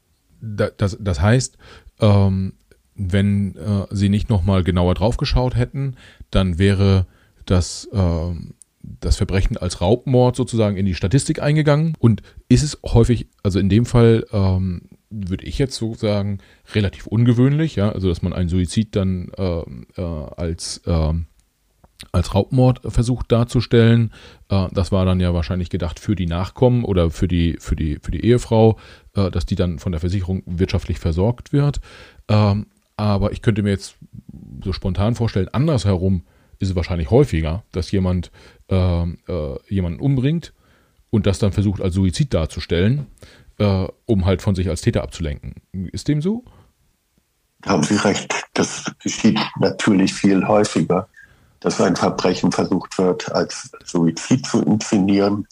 Das, das heißt, ähm, wenn äh, Sie nicht nochmal genauer draufgeschaut hätten, dann wäre das, äh, das Verbrechen als Raubmord sozusagen in die Statistik eingegangen. Und ist es häufig, also in dem Fall, ähm, würde ich jetzt so sagen, relativ ungewöhnlich, ja, also dass man einen Suizid dann äh, äh als ähm, als Raubmord versucht darzustellen. Äh, das war dann ja wahrscheinlich gedacht für die Nachkommen oder für die, für die, für die Ehefrau, äh, dass die dann von der Versicherung wirtschaftlich versorgt wird. Ähm, aber ich könnte mir jetzt so spontan vorstellen, andersherum ist es wahrscheinlich häufiger, dass jemand ähm, äh, jemanden umbringt und das dann versucht als Suizid darzustellen, um halt von sich als Täter abzulenken. Ist dem so?
Haben Sie recht. Das geschieht natürlich viel häufiger dass ein Verbrechen versucht wird, als Suizid zu inszenieren.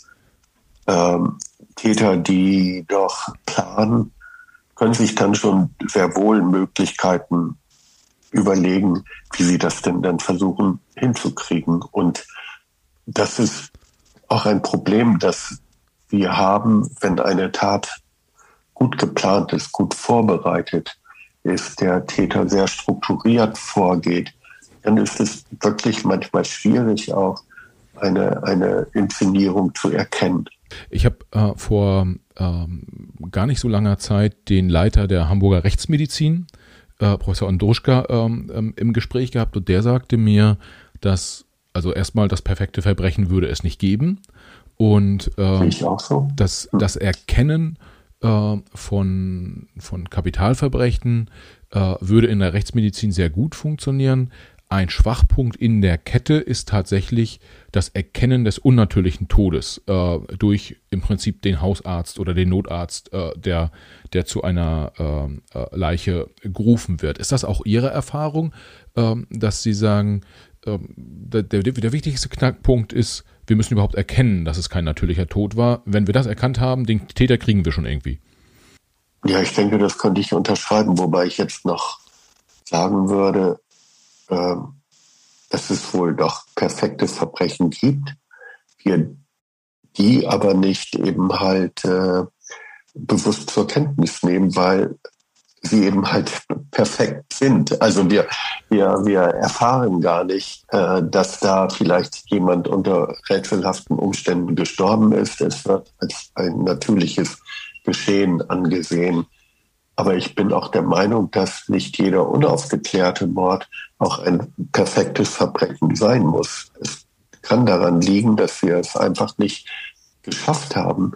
Ähm, Täter, die doch planen, können sich dann schon sehr wohl Möglichkeiten überlegen, wie sie das denn dann versuchen hinzukriegen. Und das ist auch ein Problem, das wir haben, wenn eine Tat gut geplant ist, gut vorbereitet ist, der Täter sehr strukturiert vorgeht, dann ist es wirklich manchmal schwierig, auch eine, eine Inszenierung zu erkennen.
Ich habe äh, vor ähm, gar nicht so langer Zeit den Leiter der Hamburger Rechtsmedizin, äh, Professor Andruschka, ähm, ähm, im Gespräch gehabt und der sagte mir, dass also erstmal das perfekte Verbrechen würde es nicht geben und äh,
auch so.
das, hm. das Erkennen äh, von, von Kapitalverbrechen äh, würde in der Rechtsmedizin sehr gut funktionieren, ein Schwachpunkt in der Kette ist tatsächlich das Erkennen des unnatürlichen Todes äh, durch im Prinzip den Hausarzt oder den Notarzt, äh, der, der zu einer äh, äh Leiche gerufen wird. Ist das auch Ihre Erfahrung, ähm, dass Sie sagen, ähm, der, der, der wichtigste Knackpunkt ist, wir müssen überhaupt erkennen, dass es kein natürlicher Tod war. Wenn wir das erkannt haben, den Täter kriegen wir schon irgendwie.
Ja, ich denke, das könnte ich unterschreiben, wobei ich jetzt noch sagen würde, äh, dass es wohl doch perfekte Verbrechen gibt, wir die aber nicht eben halt äh, bewusst zur Kenntnis nehmen, weil sie eben halt perfekt sind. Also wir, wir, wir erfahren gar nicht, äh, dass da vielleicht jemand unter rätselhaften Umständen gestorben ist. Es wird als ein natürliches Geschehen angesehen. Aber ich bin auch der Meinung, dass nicht jeder unaufgeklärte Mord auch ein perfektes Verbrechen sein muss. Es kann daran liegen, dass wir es einfach nicht geschafft haben,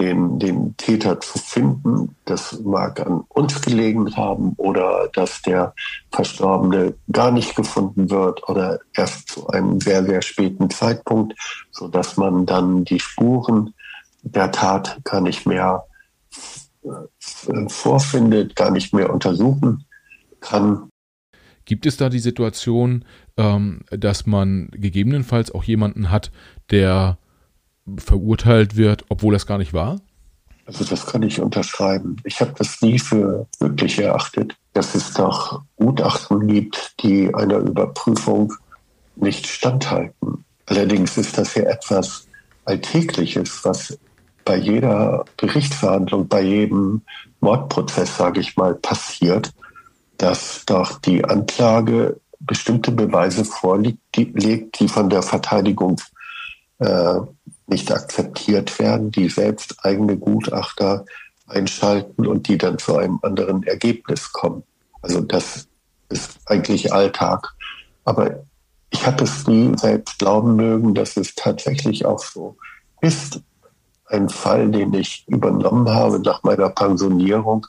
den, den Täter zu finden. Das mag an uns gelegen haben oder dass der Verstorbene gar nicht gefunden wird oder erst zu einem sehr, sehr späten Zeitpunkt, so dass man dann die Spuren der Tat gar nicht mehr äh, vorfindet, gar nicht mehr untersuchen kann.
Gibt es da die Situation, ähm, dass man gegebenenfalls auch jemanden hat, der verurteilt wird, obwohl das gar nicht war?
Also das kann ich unterschreiben. Ich habe das nie für möglich erachtet, dass es doch Gutachten gibt, die einer Überprüfung nicht standhalten. Allerdings ist das ja etwas Alltägliches, was bei jeder Gerichtsverhandlung, bei jedem Mordprozess, sage ich mal, passiert, dass doch die Anklage bestimmte Beweise vorlegt, die, von der Verteidigung äh, nicht akzeptiert werden, die selbst eigene Gutachter einschalten und die dann zu einem anderen Ergebnis kommen. Also das ist eigentlich Alltag. Aber ich habe es nie selbst glauben mögen, dass es tatsächlich auch so ist. Ein Fall, den ich übernommen habe nach meiner Pensionierung,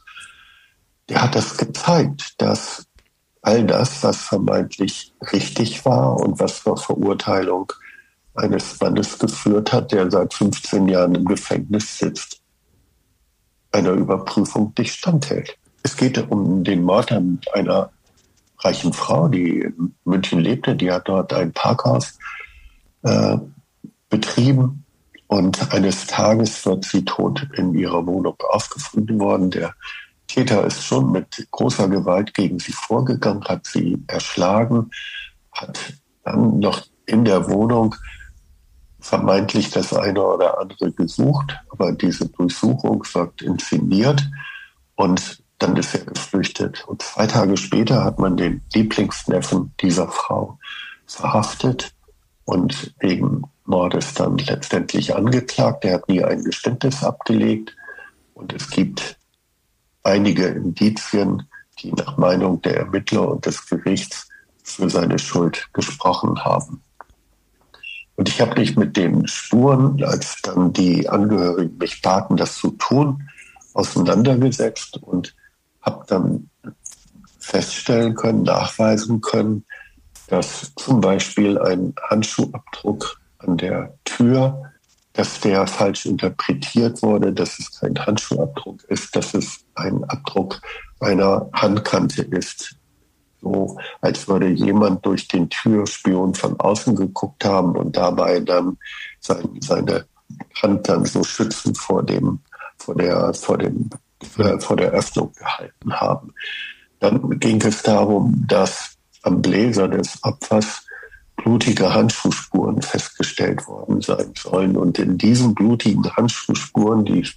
der hat das gezeigt, dass all das, was vermeintlich richtig war und was zur Verurteilung eines Mannes geführt hat, der seit 15 Jahren im Gefängnis sitzt, einer Überprüfung nicht standhält. Es geht um den Mord an einer reichen Frau, die in München lebte. Die hat dort ein Parkhaus äh, betrieben und eines Tages wird sie tot in ihrer Wohnung aufgefunden worden. Der Täter ist schon mit großer Gewalt gegen sie vorgegangen, hat sie erschlagen, hat dann noch in der Wohnung vermeintlich das eine oder andere gesucht, aber diese Durchsuchung wirkt inszeniert und dann ist er geflüchtet. Und zwei Tage später hat man den Lieblingsneffen dieser Frau verhaftet und wegen Mordes dann letztendlich angeklagt. Er hat nie ein Geständnis abgelegt und es gibt einige Indizien, die nach Meinung der Ermittler und des Gerichts für seine Schuld gesprochen haben. Und ich habe mich mit den Spuren, als dann die Angehörigen mich baten, das zu tun, auseinandergesetzt und habe dann feststellen können, nachweisen können, dass zum Beispiel ein Handschuhabdruck an der Tür, dass der falsch interpretiert wurde, dass es kein Handschuhabdruck ist, dass es ein Abdruck einer Handkante ist, so als würde jemand durch den Türspion von außen geguckt haben und dabei dann sein, seine Hand dann so schützend vor dem, vor der, vor dem, äh, vor der Öffnung gehalten haben. Dann ging es darum, dass am Bläser des Opfers blutige Handschuhspuren festgestellt worden sein sollen und in diesen blutigen Handschuhspuren die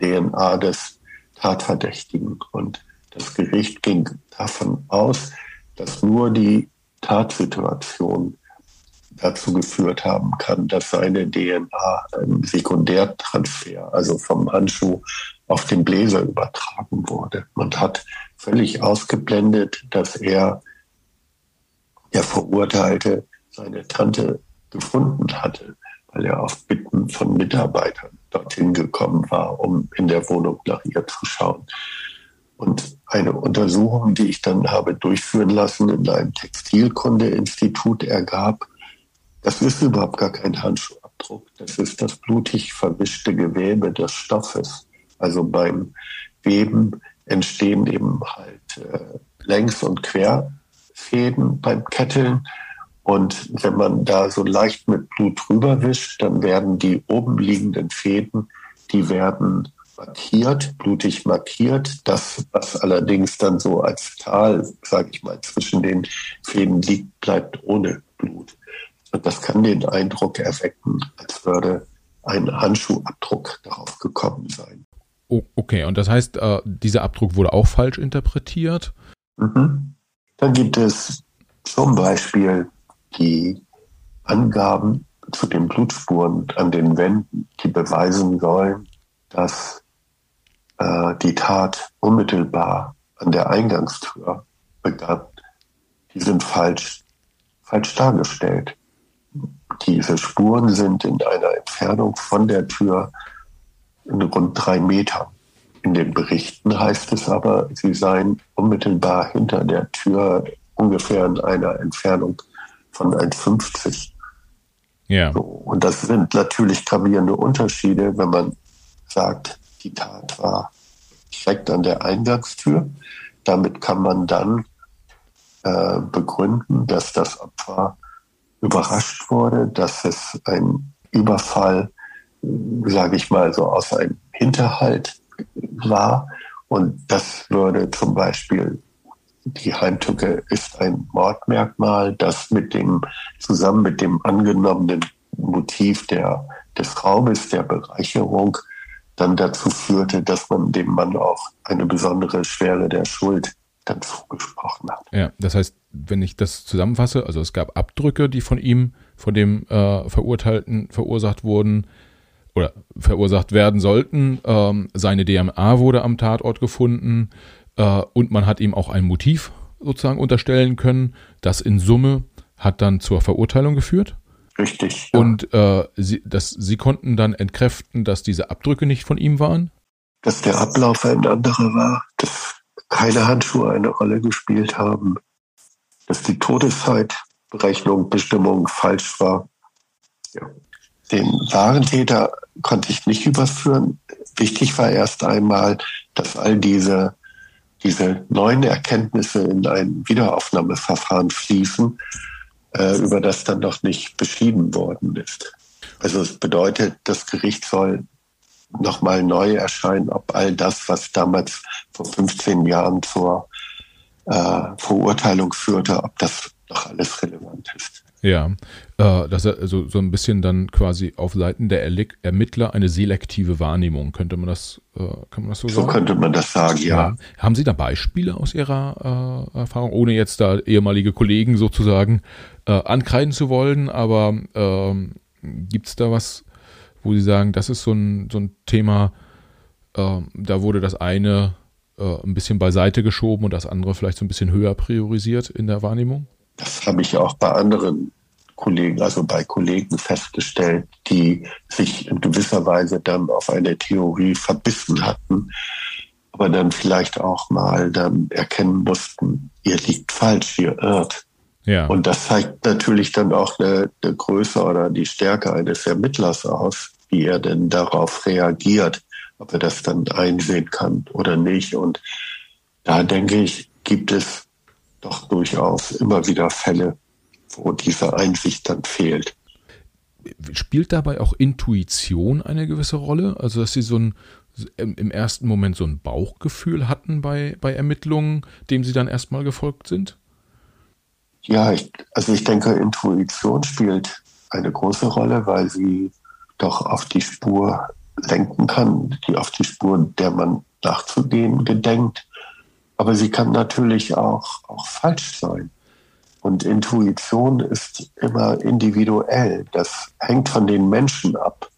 DNA des Tatverdächtigen und das Gericht ging davon aus, dass nur die Tatsituation dazu geführt haben kann, dass seine DNA ein Sekundärtransfer, also vom Handschuh auf den Bläser übertragen wurde. Man hat völlig ausgeblendet, dass er, der Verurteilte, seine Tante gefunden hatte, weil er auf Bitten von Mitarbeitern dorthin gekommen war, um in der Wohnung nach ihr zu schauen. Und eine Untersuchung, die ich dann habe durchführen lassen in einem Textilkundeinstitut ergab, das ist überhaupt gar kein Handschuhabdruck. Das ist das blutig verwischte Gewebe des Stoffes. Also beim Weben entstehen eben halt äh, Längs- und Querfäden beim Ketteln. Und wenn man da so leicht mit Blut drüber wischt, dann werden die oben liegenden Fäden, die werden markiert, blutig markiert. Das, was allerdings dann so als Tal, sage ich mal, zwischen den Fäden liegt, bleibt ohne Blut. Und das kann den Eindruck erwecken, als würde ein Handschuhabdruck darauf gekommen sein.
Okay, und das heißt, äh, dieser Abdruck wurde auch falsch interpretiert?
Mhm. Dann gibt es zum Beispiel die Angaben zu den Blutspuren an den Wänden, die beweisen sollen, dass äh, die Tat unmittelbar an der Eingangstür begann. Die sind falsch, falsch dargestellt. Diese Spuren sind in einer Entfernung von der Tür in rund drei Metern. In den Berichten heißt es aber, sie seien unmittelbar hinter der Tür ungefähr in einer Entfernung von 1,50. Ja. So, und das sind natürlich gravierende Unterschiede, wenn man sagt, die Tat war direkt an der Eingangstür. Damit kann man dann äh, begründen, dass das Opfer überrascht wurde, dass es ein Überfall, sage ich mal, so aus einem Hinterhalt war. Und das würde zum Beispiel, die Heimtücke ist ein Mordmerkmal, das mit dem, zusammen mit dem angenommenen Motiv der, des Raumes, der Bereicherung, dann dazu führte, dass man dem Mann auch eine besondere Schwere der Schuld dann zugesprochen hat.
Ja, das heißt, wenn ich das zusammenfasse, also es gab Abdrücke, die von ihm, von dem äh, Verurteilten verursacht wurden oder verursacht werden sollten. Ähm, seine DMA wurde am Tatort gefunden äh, und man hat ihm auch ein Motiv sozusagen unterstellen können. Das in Summe hat dann zur Verurteilung geführt.
Richtig.
Ja. Und äh, sie, das, sie konnten dann entkräften, dass diese Abdrücke nicht von ihm waren?
Dass der Ablauf ein anderer war, dass keine Handschuhe eine Rolle gespielt haben, dass die Todeszeitberechnung, Bestimmung falsch war. Ja. Den wahren Täter konnte ich nicht überführen. Wichtig war erst einmal, dass all diese, diese neuen Erkenntnisse in ein Wiederaufnahmeverfahren fließen äh, über das dann noch nicht beschieden worden ist. Also es bedeutet, das Gericht soll nochmal neu erscheinen, ob all das, was damals vor 15 Jahren zur äh, Verurteilung führte, ob das noch alles relevant ist.
Ja, äh, dass er also so ein bisschen dann quasi auf Seiten der Ermittler eine selektive Wahrnehmung, könnte man das, äh, kann man das so,
so sagen? So könnte man das sagen, ja. ja.
Haben Sie da Beispiele aus Ihrer äh, Erfahrung, ohne jetzt da ehemalige Kollegen sozusagen äh, ankreiden zu wollen, aber ähm, gibt es da was, wo Sie sagen, das ist so ein, so ein Thema, äh, da wurde das eine ein bisschen beiseite geschoben und das andere vielleicht so ein bisschen höher priorisiert in der Wahrnehmung?
Das habe ich auch bei anderen Kollegen, also bei Kollegen festgestellt, die sich in gewisser Weise dann auf eine Theorie verbissen hatten, aber dann vielleicht auch mal dann erkennen mussten, ihr liegt falsch, ihr irrt. Ja. Und das zeigt natürlich dann auch eine, eine Größe oder die Stärke eines Ermittlers aus, wie er denn darauf reagiert, ob er das dann einsehen kann oder nicht. Und da denke ich, gibt es doch durchaus immer wieder Fälle, wo diese Einsicht dann fehlt.
Spielt dabei auch Intuition eine gewisse Rolle? Also, dass Sie so ein, im ersten Moment so ein Bauchgefühl hatten bei, bei Ermittlungen, dem Sie dann erstmal gefolgt sind?
Ja, ich, also ich denke, Intuition spielt eine große Rolle, weil sie doch auf die Spur lenken kann, die auf die Spur, der man nachzugehen gedenkt. Aber sie kann natürlich auch, auch falsch sein. Und Intuition ist immer individuell. Das hängt von den Menschen ab.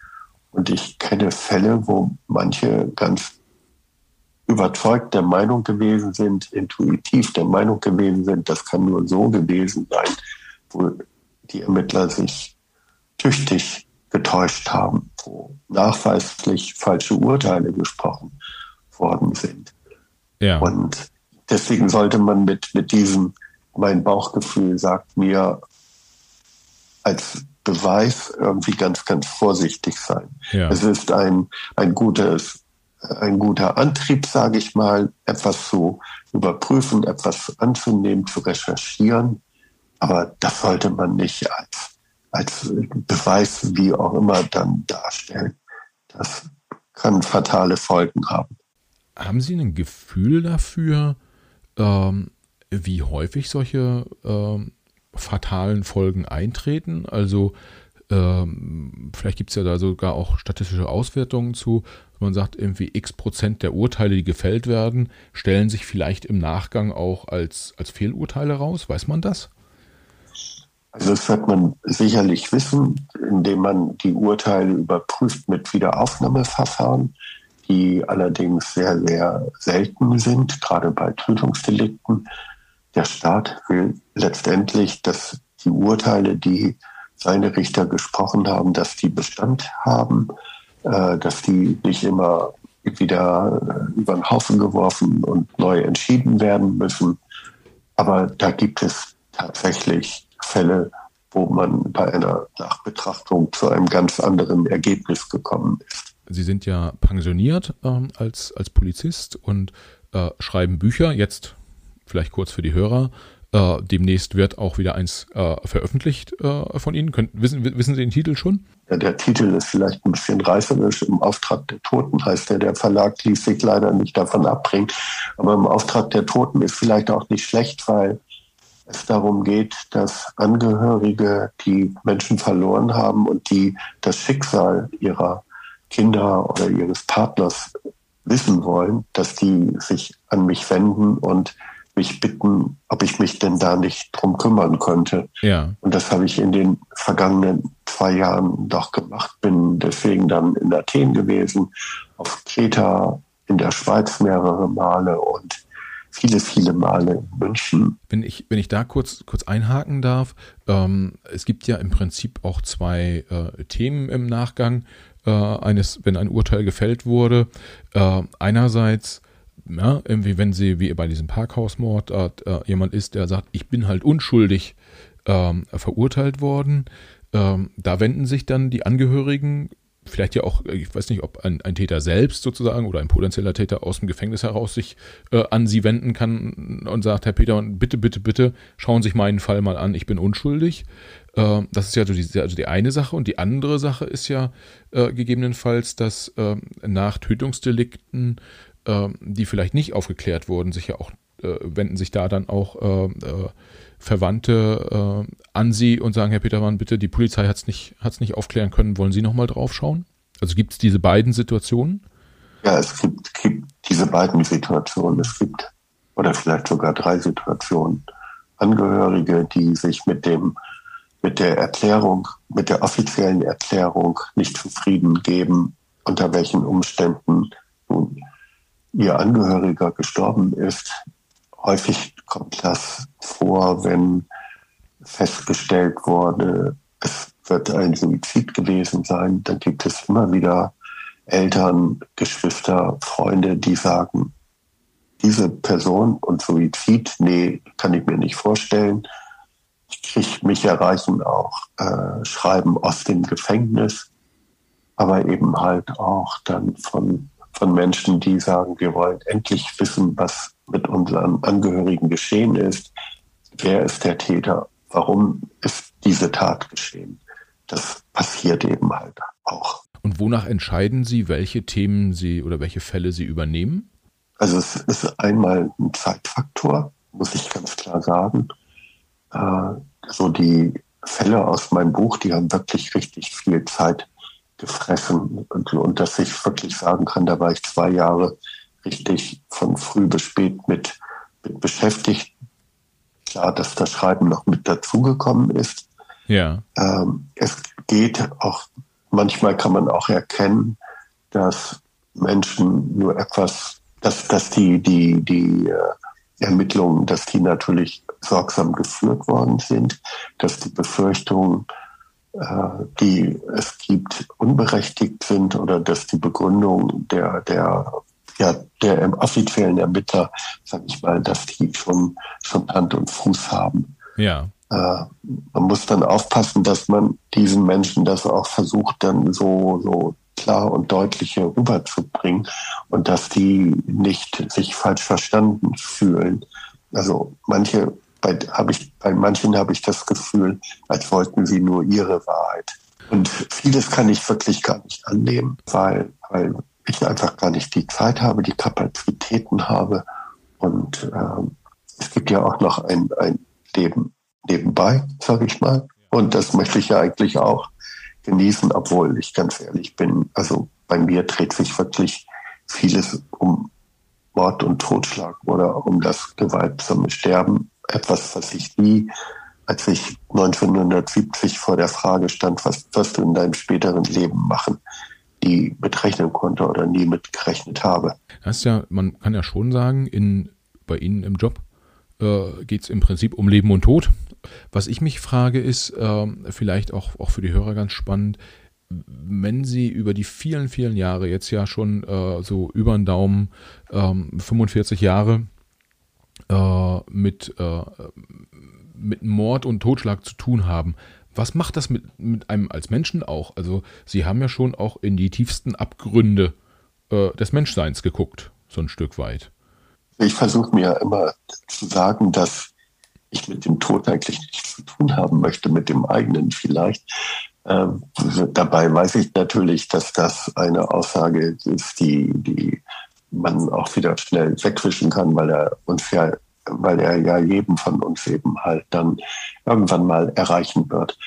Und ich kenne Fälle, wo manche ganz überzeugt der Meinung gewesen sind, intuitiv der Meinung gewesen sind, das kann nur so gewesen sein, wo die Ermittler sich tüchtig getäuscht haben, wo nachweislich falsche Urteile gesprochen worden sind. Ja. Und deswegen sollte man mit, mit diesem, mein Bauchgefühl sagt mir, als Beweis irgendwie ganz, ganz vorsichtig sein. Ja. Es ist ein, ein gutes, ein guter Antrieb, sage ich mal, etwas zu überprüfen, etwas anzunehmen, zu recherchieren. Aber das sollte man nicht als, als Beweis, wie auch immer, dann darstellen. Das kann fatale Folgen haben.
Haben Sie ein Gefühl dafür, ähm, wie häufig solche ähm, fatalen Folgen eintreten? Also ähm, vielleicht gibt es ja da sogar auch statistische Auswertungen zu. Man sagt, irgendwie x Prozent der Urteile, die gefällt werden, stellen sich vielleicht im Nachgang auch als, als Fehlurteile raus. Weiß man das?
Also das wird man sicherlich wissen, indem man die Urteile überprüft mit Wiederaufnahmeverfahren, die allerdings sehr, sehr selten sind, gerade bei Tötungsdelikten. Der Staat will letztendlich, dass die Urteile, die seine Richter gesprochen haben, dass die Bestand haben, äh, dass die nicht immer wieder äh, über den Haufen geworfen und neu entschieden werden müssen. Aber da gibt es tatsächlich Fälle, wo man bei einer Nachbetrachtung zu einem ganz anderen Ergebnis gekommen ist.
Sie sind ja pensioniert ähm, als, als Polizist und äh, schreiben Bücher, jetzt vielleicht kurz für die Hörer. Äh, demnächst wird auch wieder eins äh, veröffentlicht äh, von Ihnen. Können, wissen, wissen Sie den Titel schon?
Ja, der Titel ist vielleicht ein bisschen reißerisch. Im Auftrag der Toten heißt er. Der Verlag ließ sich leider nicht davon abbringen. Aber im Auftrag der Toten ist vielleicht auch nicht schlecht, weil es darum geht, dass Angehörige, die Menschen verloren haben und die das Schicksal ihrer Kinder oder ihres Partners wissen wollen, dass die sich an mich wenden und mich bitten, ob ich mich denn da nicht drum kümmern könnte. Ja. Und das habe ich in den vergangenen zwei Jahren doch gemacht, bin deswegen dann in Athen gewesen, auf Kreta, in der Schweiz mehrere Male und viele, viele Male in München.
Wenn ich, wenn ich da kurz, kurz einhaken darf, ähm, es gibt ja im Prinzip auch zwei äh, Themen im Nachgang äh, eines, wenn ein Urteil gefällt wurde. Äh, einerseits ja, irgendwie, wenn sie, wie bei diesem Parkhausmord, äh, jemand ist, der sagt, ich bin halt unschuldig ähm, verurteilt worden, ähm, da wenden sich dann die Angehörigen vielleicht ja auch, ich weiß nicht, ob ein, ein, Täter selbst sozusagen oder ein potenzieller Täter aus dem Gefängnis heraus sich äh, an sie wenden kann und sagt, Herr Peter, bitte, bitte, bitte, schauen Sie sich meinen Fall mal an, ich bin unschuldig. Äh, das ist ja so die, also die eine Sache und die andere Sache ist ja äh, gegebenenfalls, dass ähm, nach Tötungsdelikten, ähm, die vielleicht nicht aufgeklärt wurden, sich ja auch äh, wenden sich da dann auch äh, äh, Verwandte äh, an Sie und sagen, Herr Petermann, bitte, die Polizei hat es nicht, hat's nicht aufklären können, wollen Sie nochmal drauf schauen? Also gibt es diese beiden Situationen?
Ja, es gibt, gibt diese beiden Situationen. Es gibt, oder vielleicht sogar drei Situationen. Angehörige, die sich mit dem, mit der Erklärung, mit der offiziellen Erklärung nicht zufrieden geben, unter welchen Umständen nun ihr Angehöriger gestorben ist. Häufig kommt das vor, wenn festgestellt wurde, es wird ein Suizid gewesen sein, dann gibt es immer wieder Eltern, Geschwister, Freunde, die sagen, diese Person und Suizid, nee, kann ich mir nicht vorstellen. Ich kriege mich erreichen auch äh, Schreiben aus dem Gefängnis, aber eben halt auch dann von, von Menschen, die sagen, wir wollen endlich wissen, was mit unseren Angehörigen geschehen ist. Wer ist der Täter? Warum ist diese Tat geschehen? Das passiert eben halt auch.
Und wonach entscheiden Sie, welche Themen Sie oder welche Fälle Sie übernehmen?
Also es ist einmal ein Zeitfaktor, muss ich ganz klar sagen. Äh, so die Fälle aus meinem Buch, die haben wirklich richtig viel Zeit gefressen. Und, und dass ich wirklich sagen kann, da war ich zwei Jahre richtig von früh bis spät mit, mit beschäftigt. Klar, dass das Schreiben noch mit dazugekommen ist. Ja. Ähm, es geht auch, manchmal kann man auch erkennen, dass Menschen nur etwas, dass, dass die, die, die äh, Ermittlungen, dass die natürlich sorgsam geführt worden sind, dass die Befürchtungen, die es gibt, unberechtigt sind oder dass die Begründung der, der ja, der offiziellen Ermittler, sag ich mal, dass die schon, schon Hand und Fuß haben.
Ja.
Äh, man muss dann aufpassen, dass man diesen Menschen das auch versucht, dann so, so klar und deutlich rüberzubringen und dass die nicht sich falsch verstanden fühlen. Also manche, bei, hab ich, bei manchen habe ich das Gefühl, als wollten sie nur ihre Wahrheit. Und vieles kann ich wirklich gar nicht annehmen, weil, weil ich einfach gar nicht die Zeit habe, die Kapazitäten habe. Und äh, es gibt ja auch noch ein, ein Leben nebenbei, sage ich mal. Und das möchte ich ja eigentlich auch genießen, obwohl ich ganz ehrlich bin. Also bei mir dreht sich wirklich vieles um Mord und Totschlag oder um das gewaltsame Sterben. Etwas, was ich nie, als ich 1970 vor der Frage stand, was wirst du in deinem späteren Leben machen, nie mitrechnen konnte oder nie mitgerechnet habe.
Das ist ja, man kann ja schon sagen, in, bei Ihnen im Job äh, geht es im Prinzip um Leben und Tod. Was ich mich frage, ist äh, vielleicht auch, auch für die Hörer ganz spannend, wenn Sie über die vielen, vielen Jahre, jetzt ja schon äh, so über den Daumen, ähm, 45 Jahre äh, mit, äh, mit Mord und Totschlag zu tun haben, was macht das mit, mit einem als Menschen auch? Also Sie haben ja schon auch in die tiefsten Abgründe äh, des Menschseins geguckt, so ein Stück weit.
Ich versuche mir immer zu sagen, dass ich mit dem Tod eigentlich nichts zu tun haben möchte, mit dem eigenen vielleicht. Ähm, dabei weiß ich natürlich, dass das eine Aussage ist, die, die man auch wieder schnell wegwischen kann, weil er uns ja, weil er ja jedem von uns eben halt dann irgendwann mal erreichen wird.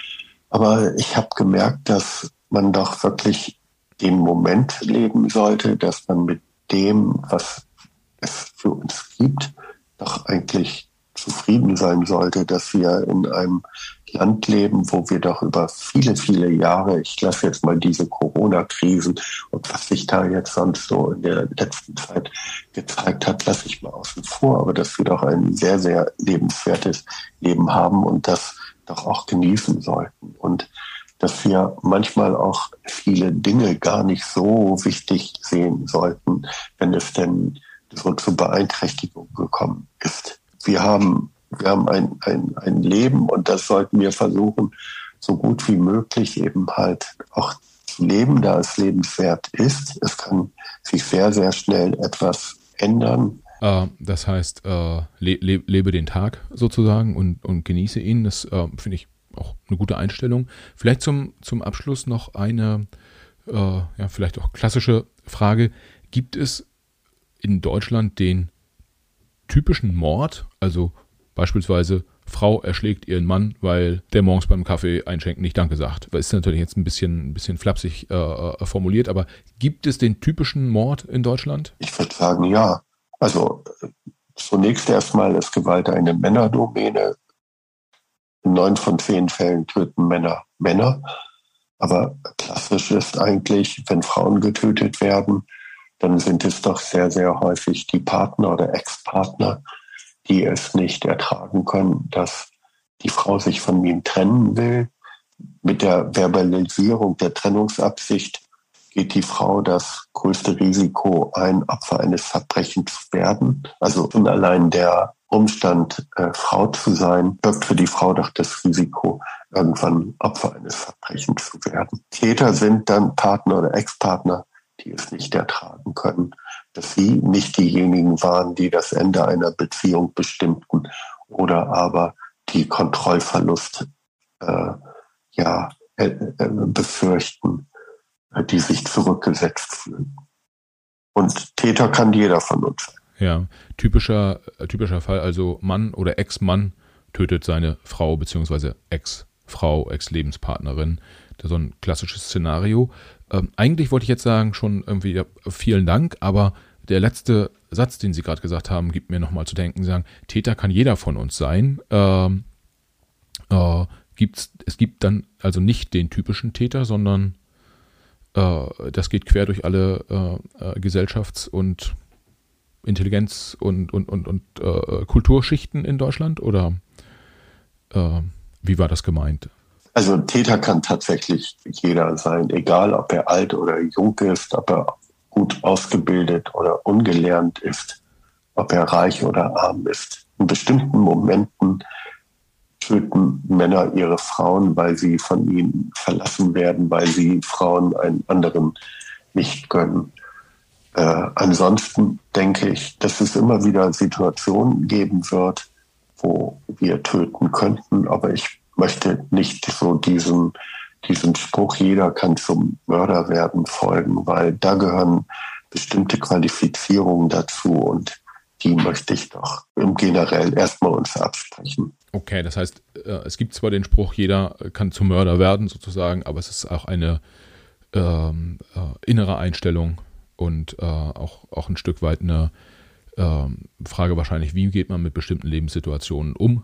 Aber ich habe gemerkt, dass man doch wirklich den Moment leben sollte, dass man mit dem, was es für uns gibt, doch eigentlich zufrieden sein sollte, dass wir in einem Land leben, wo wir doch über viele, viele Jahre, ich lasse jetzt mal diese Corona-Krisen und was sich da jetzt sonst so in der letzten Zeit gezeigt hat, lasse ich mal außen vor, aber dass wir doch ein sehr, sehr lebenswertes Leben haben und das doch auch genießen sollten. Und dass wir manchmal auch viele Dinge gar nicht so wichtig sehen sollten, wenn es denn so zur Beeinträchtigung gekommen ist. Wir haben, wir haben ein, ein, ein Leben und das sollten wir versuchen, so gut wie möglich eben halt auch zu leben, da es lebenswert ist. Es kann sich sehr, sehr schnell etwas ändern.
Äh, das heißt, äh, le lebe den Tag sozusagen und, und genieße ihn. Das äh, finde ich auch eine gute Einstellung. Vielleicht zum, zum Abschluss noch eine, äh, ja, vielleicht auch klassische Frage. Gibt es in Deutschland den typischen Mord, also beispielsweise Frau erschlägt ihren Mann, weil der morgens beim Kaffee einschenken nicht Danke sagt. Das ist natürlich jetzt ein bisschen, ein bisschen flapsig äh, äh, formuliert, aber gibt es den typischen Mord in Deutschland?
Ich würde sagen, ja. Also zunächst erstmal ist Gewalt eine Männerdomäne. In neun von zehn Fällen töten Männer Männer. Aber klassisch ist eigentlich, wenn Frauen getötet werden, dann sind es doch sehr, sehr häufig die Partner oder Ex-Partner, die es nicht ertragen können, dass die Frau sich von ihm trennen will. Mit der Verbalisierung der Trennungsabsicht geht die Frau das größte Risiko ein, Opfer eines Verbrechens zu werden. Also schon allein der Umstand, äh, Frau zu sein, birgt für die Frau doch das Risiko, irgendwann Opfer eines Verbrechens zu werden. Täter sind dann Partner oder Ex-Partner, die es nicht ertragen können, dass sie nicht diejenigen waren, die das Ende einer Beziehung bestimmten oder aber die Kontrollverlust äh, ja, äh, äh, befürchten, äh, die sich zurückgesetzt fühlen. Und Täter kann jeder von uns sein.
Ja, typischer, äh, typischer Fall, also Mann oder Ex-Mann tötet seine Frau beziehungsweise Ex-Frau, Ex-Lebenspartnerin. So ein klassisches Szenario. Ähm, eigentlich wollte ich jetzt sagen, schon irgendwie ja, vielen Dank, aber der letzte Satz, den Sie gerade gesagt haben, gibt mir nochmal zu denken, sagen, Täter kann jeder von uns sein. Ähm, äh, gibt's, es gibt dann also nicht den typischen Täter, sondern äh, das geht quer durch alle äh, äh Gesellschafts- und Intelligenz- und, und, und, und äh, Kulturschichten in Deutschland? Oder äh, wie war das gemeint?
Also ein Täter kann tatsächlich jeder sein, egal ob er alt oder jung ist, ob er gut ausgebildet oder ungelernt ist, ob er reich oder arm ist. In bestimmten Momenten töten Männer ihre Frauen, weil sie von ihnen verlassen werden, weil sie Frauen einen anderen nicht gönnen. Äh, ansonsten denke ich, dass es immer wieder Situationen geben wird, wo wir töten könnten, aber ich möchte nicht so diesen, diesen Spruch, jeder kann zum Mörder werden, folgen, weil da gehören bestimmte Qualifizierungen dazu und die möchte ich doch im Generell erstmal uns absprechen.
Okay, das heißt, äh, es gibt zwar den Spruch, jeder kann zum Mörder werden, sozusagen, aber es ist auch eine ähm, äh, innere Einstellung und äh, auch, auch ein Stück weit eine ähm, Frage wahrscheinlich, wie geht man mit bestimmten Lebenssituationen um,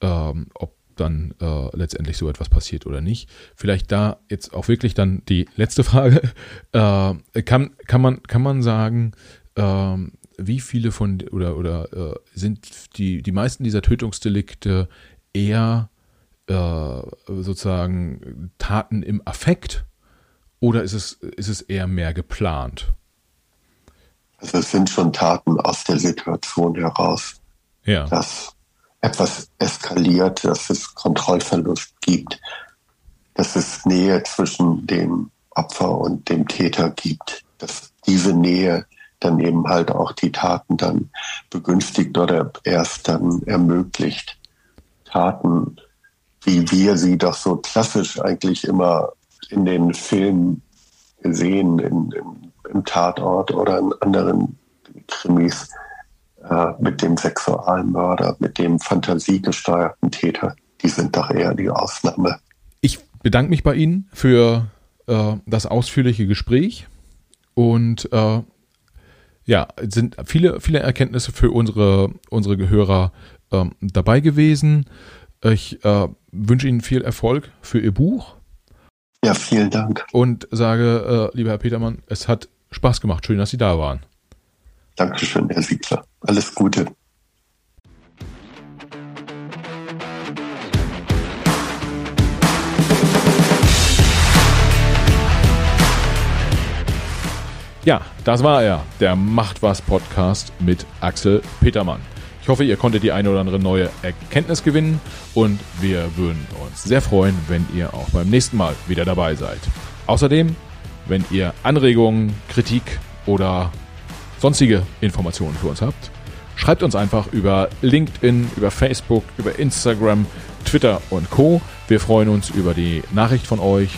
ähm, ob dann äh, letztendlich so etwas passiert oder nicht. Vielleicht da jetzt auch wirklich dann die letzte Frage. Äh, kann, kann, man, kann man sagen, äh, wie viele von oder oder äh, sind die, die meisten dieser Tötungsdelikte eher äh, sozusagen Taten im Affekt oder ist es, ist es eher mehr geplant?
Also es sind schon Taten aus der Situation heraus,
ja.
dass etwas eskaliert, dass es Kontrollverlust gibt, dass es Nähe zwischen dem Opfer und dem Täter gibt, dass diese Nähe dann eben halt auch die Taten dann begünstigt oder erst dann ermöglicht. Taten, wie wir sie doch so klassisch eigentlich immer in den Filmen sehen, in, in, im Tatort oder in anderen Krimis, äh, mit dem Sexualmörder, mit dem fantasiegesteuerten Täter, die sind doch eher die Ausnahme.
Ich bedanke mich bei Ihnen für äh, das ausführliche Gespräch und äh, ja, sind viele, viele Erkenntnisse für unsere, unsere Gehörer ähm, dabei gewesen. Ich äh, wünsche Ihnen viel Erfolg für Ihr Buch.
Ja, vielen Dank.
Und sage, äh, lieber Herr Petermann, es hat Spaß gemacht. Schön, dass Sie da waren.
Dankeschön, Herr Siegler. Alles Gute.
Ja, das war er, der Macht was Podcast mit Axel Petermann. Ich hoffe, ihr konntet die eine oder andere neue Erkenntnis gewinnen und wir würden uns sehr freuen, wenn ihr auch beim nächsten Mal wieder dabei seid. Außerdem, wenn ihr Anregungen, Kritik oder sonstige Informationen für uns habt, schreibt uns einfach über LinkedIn, über Facebook, über Instagram, Twitter und Co. Wir freuen uns über die Nachricht von euch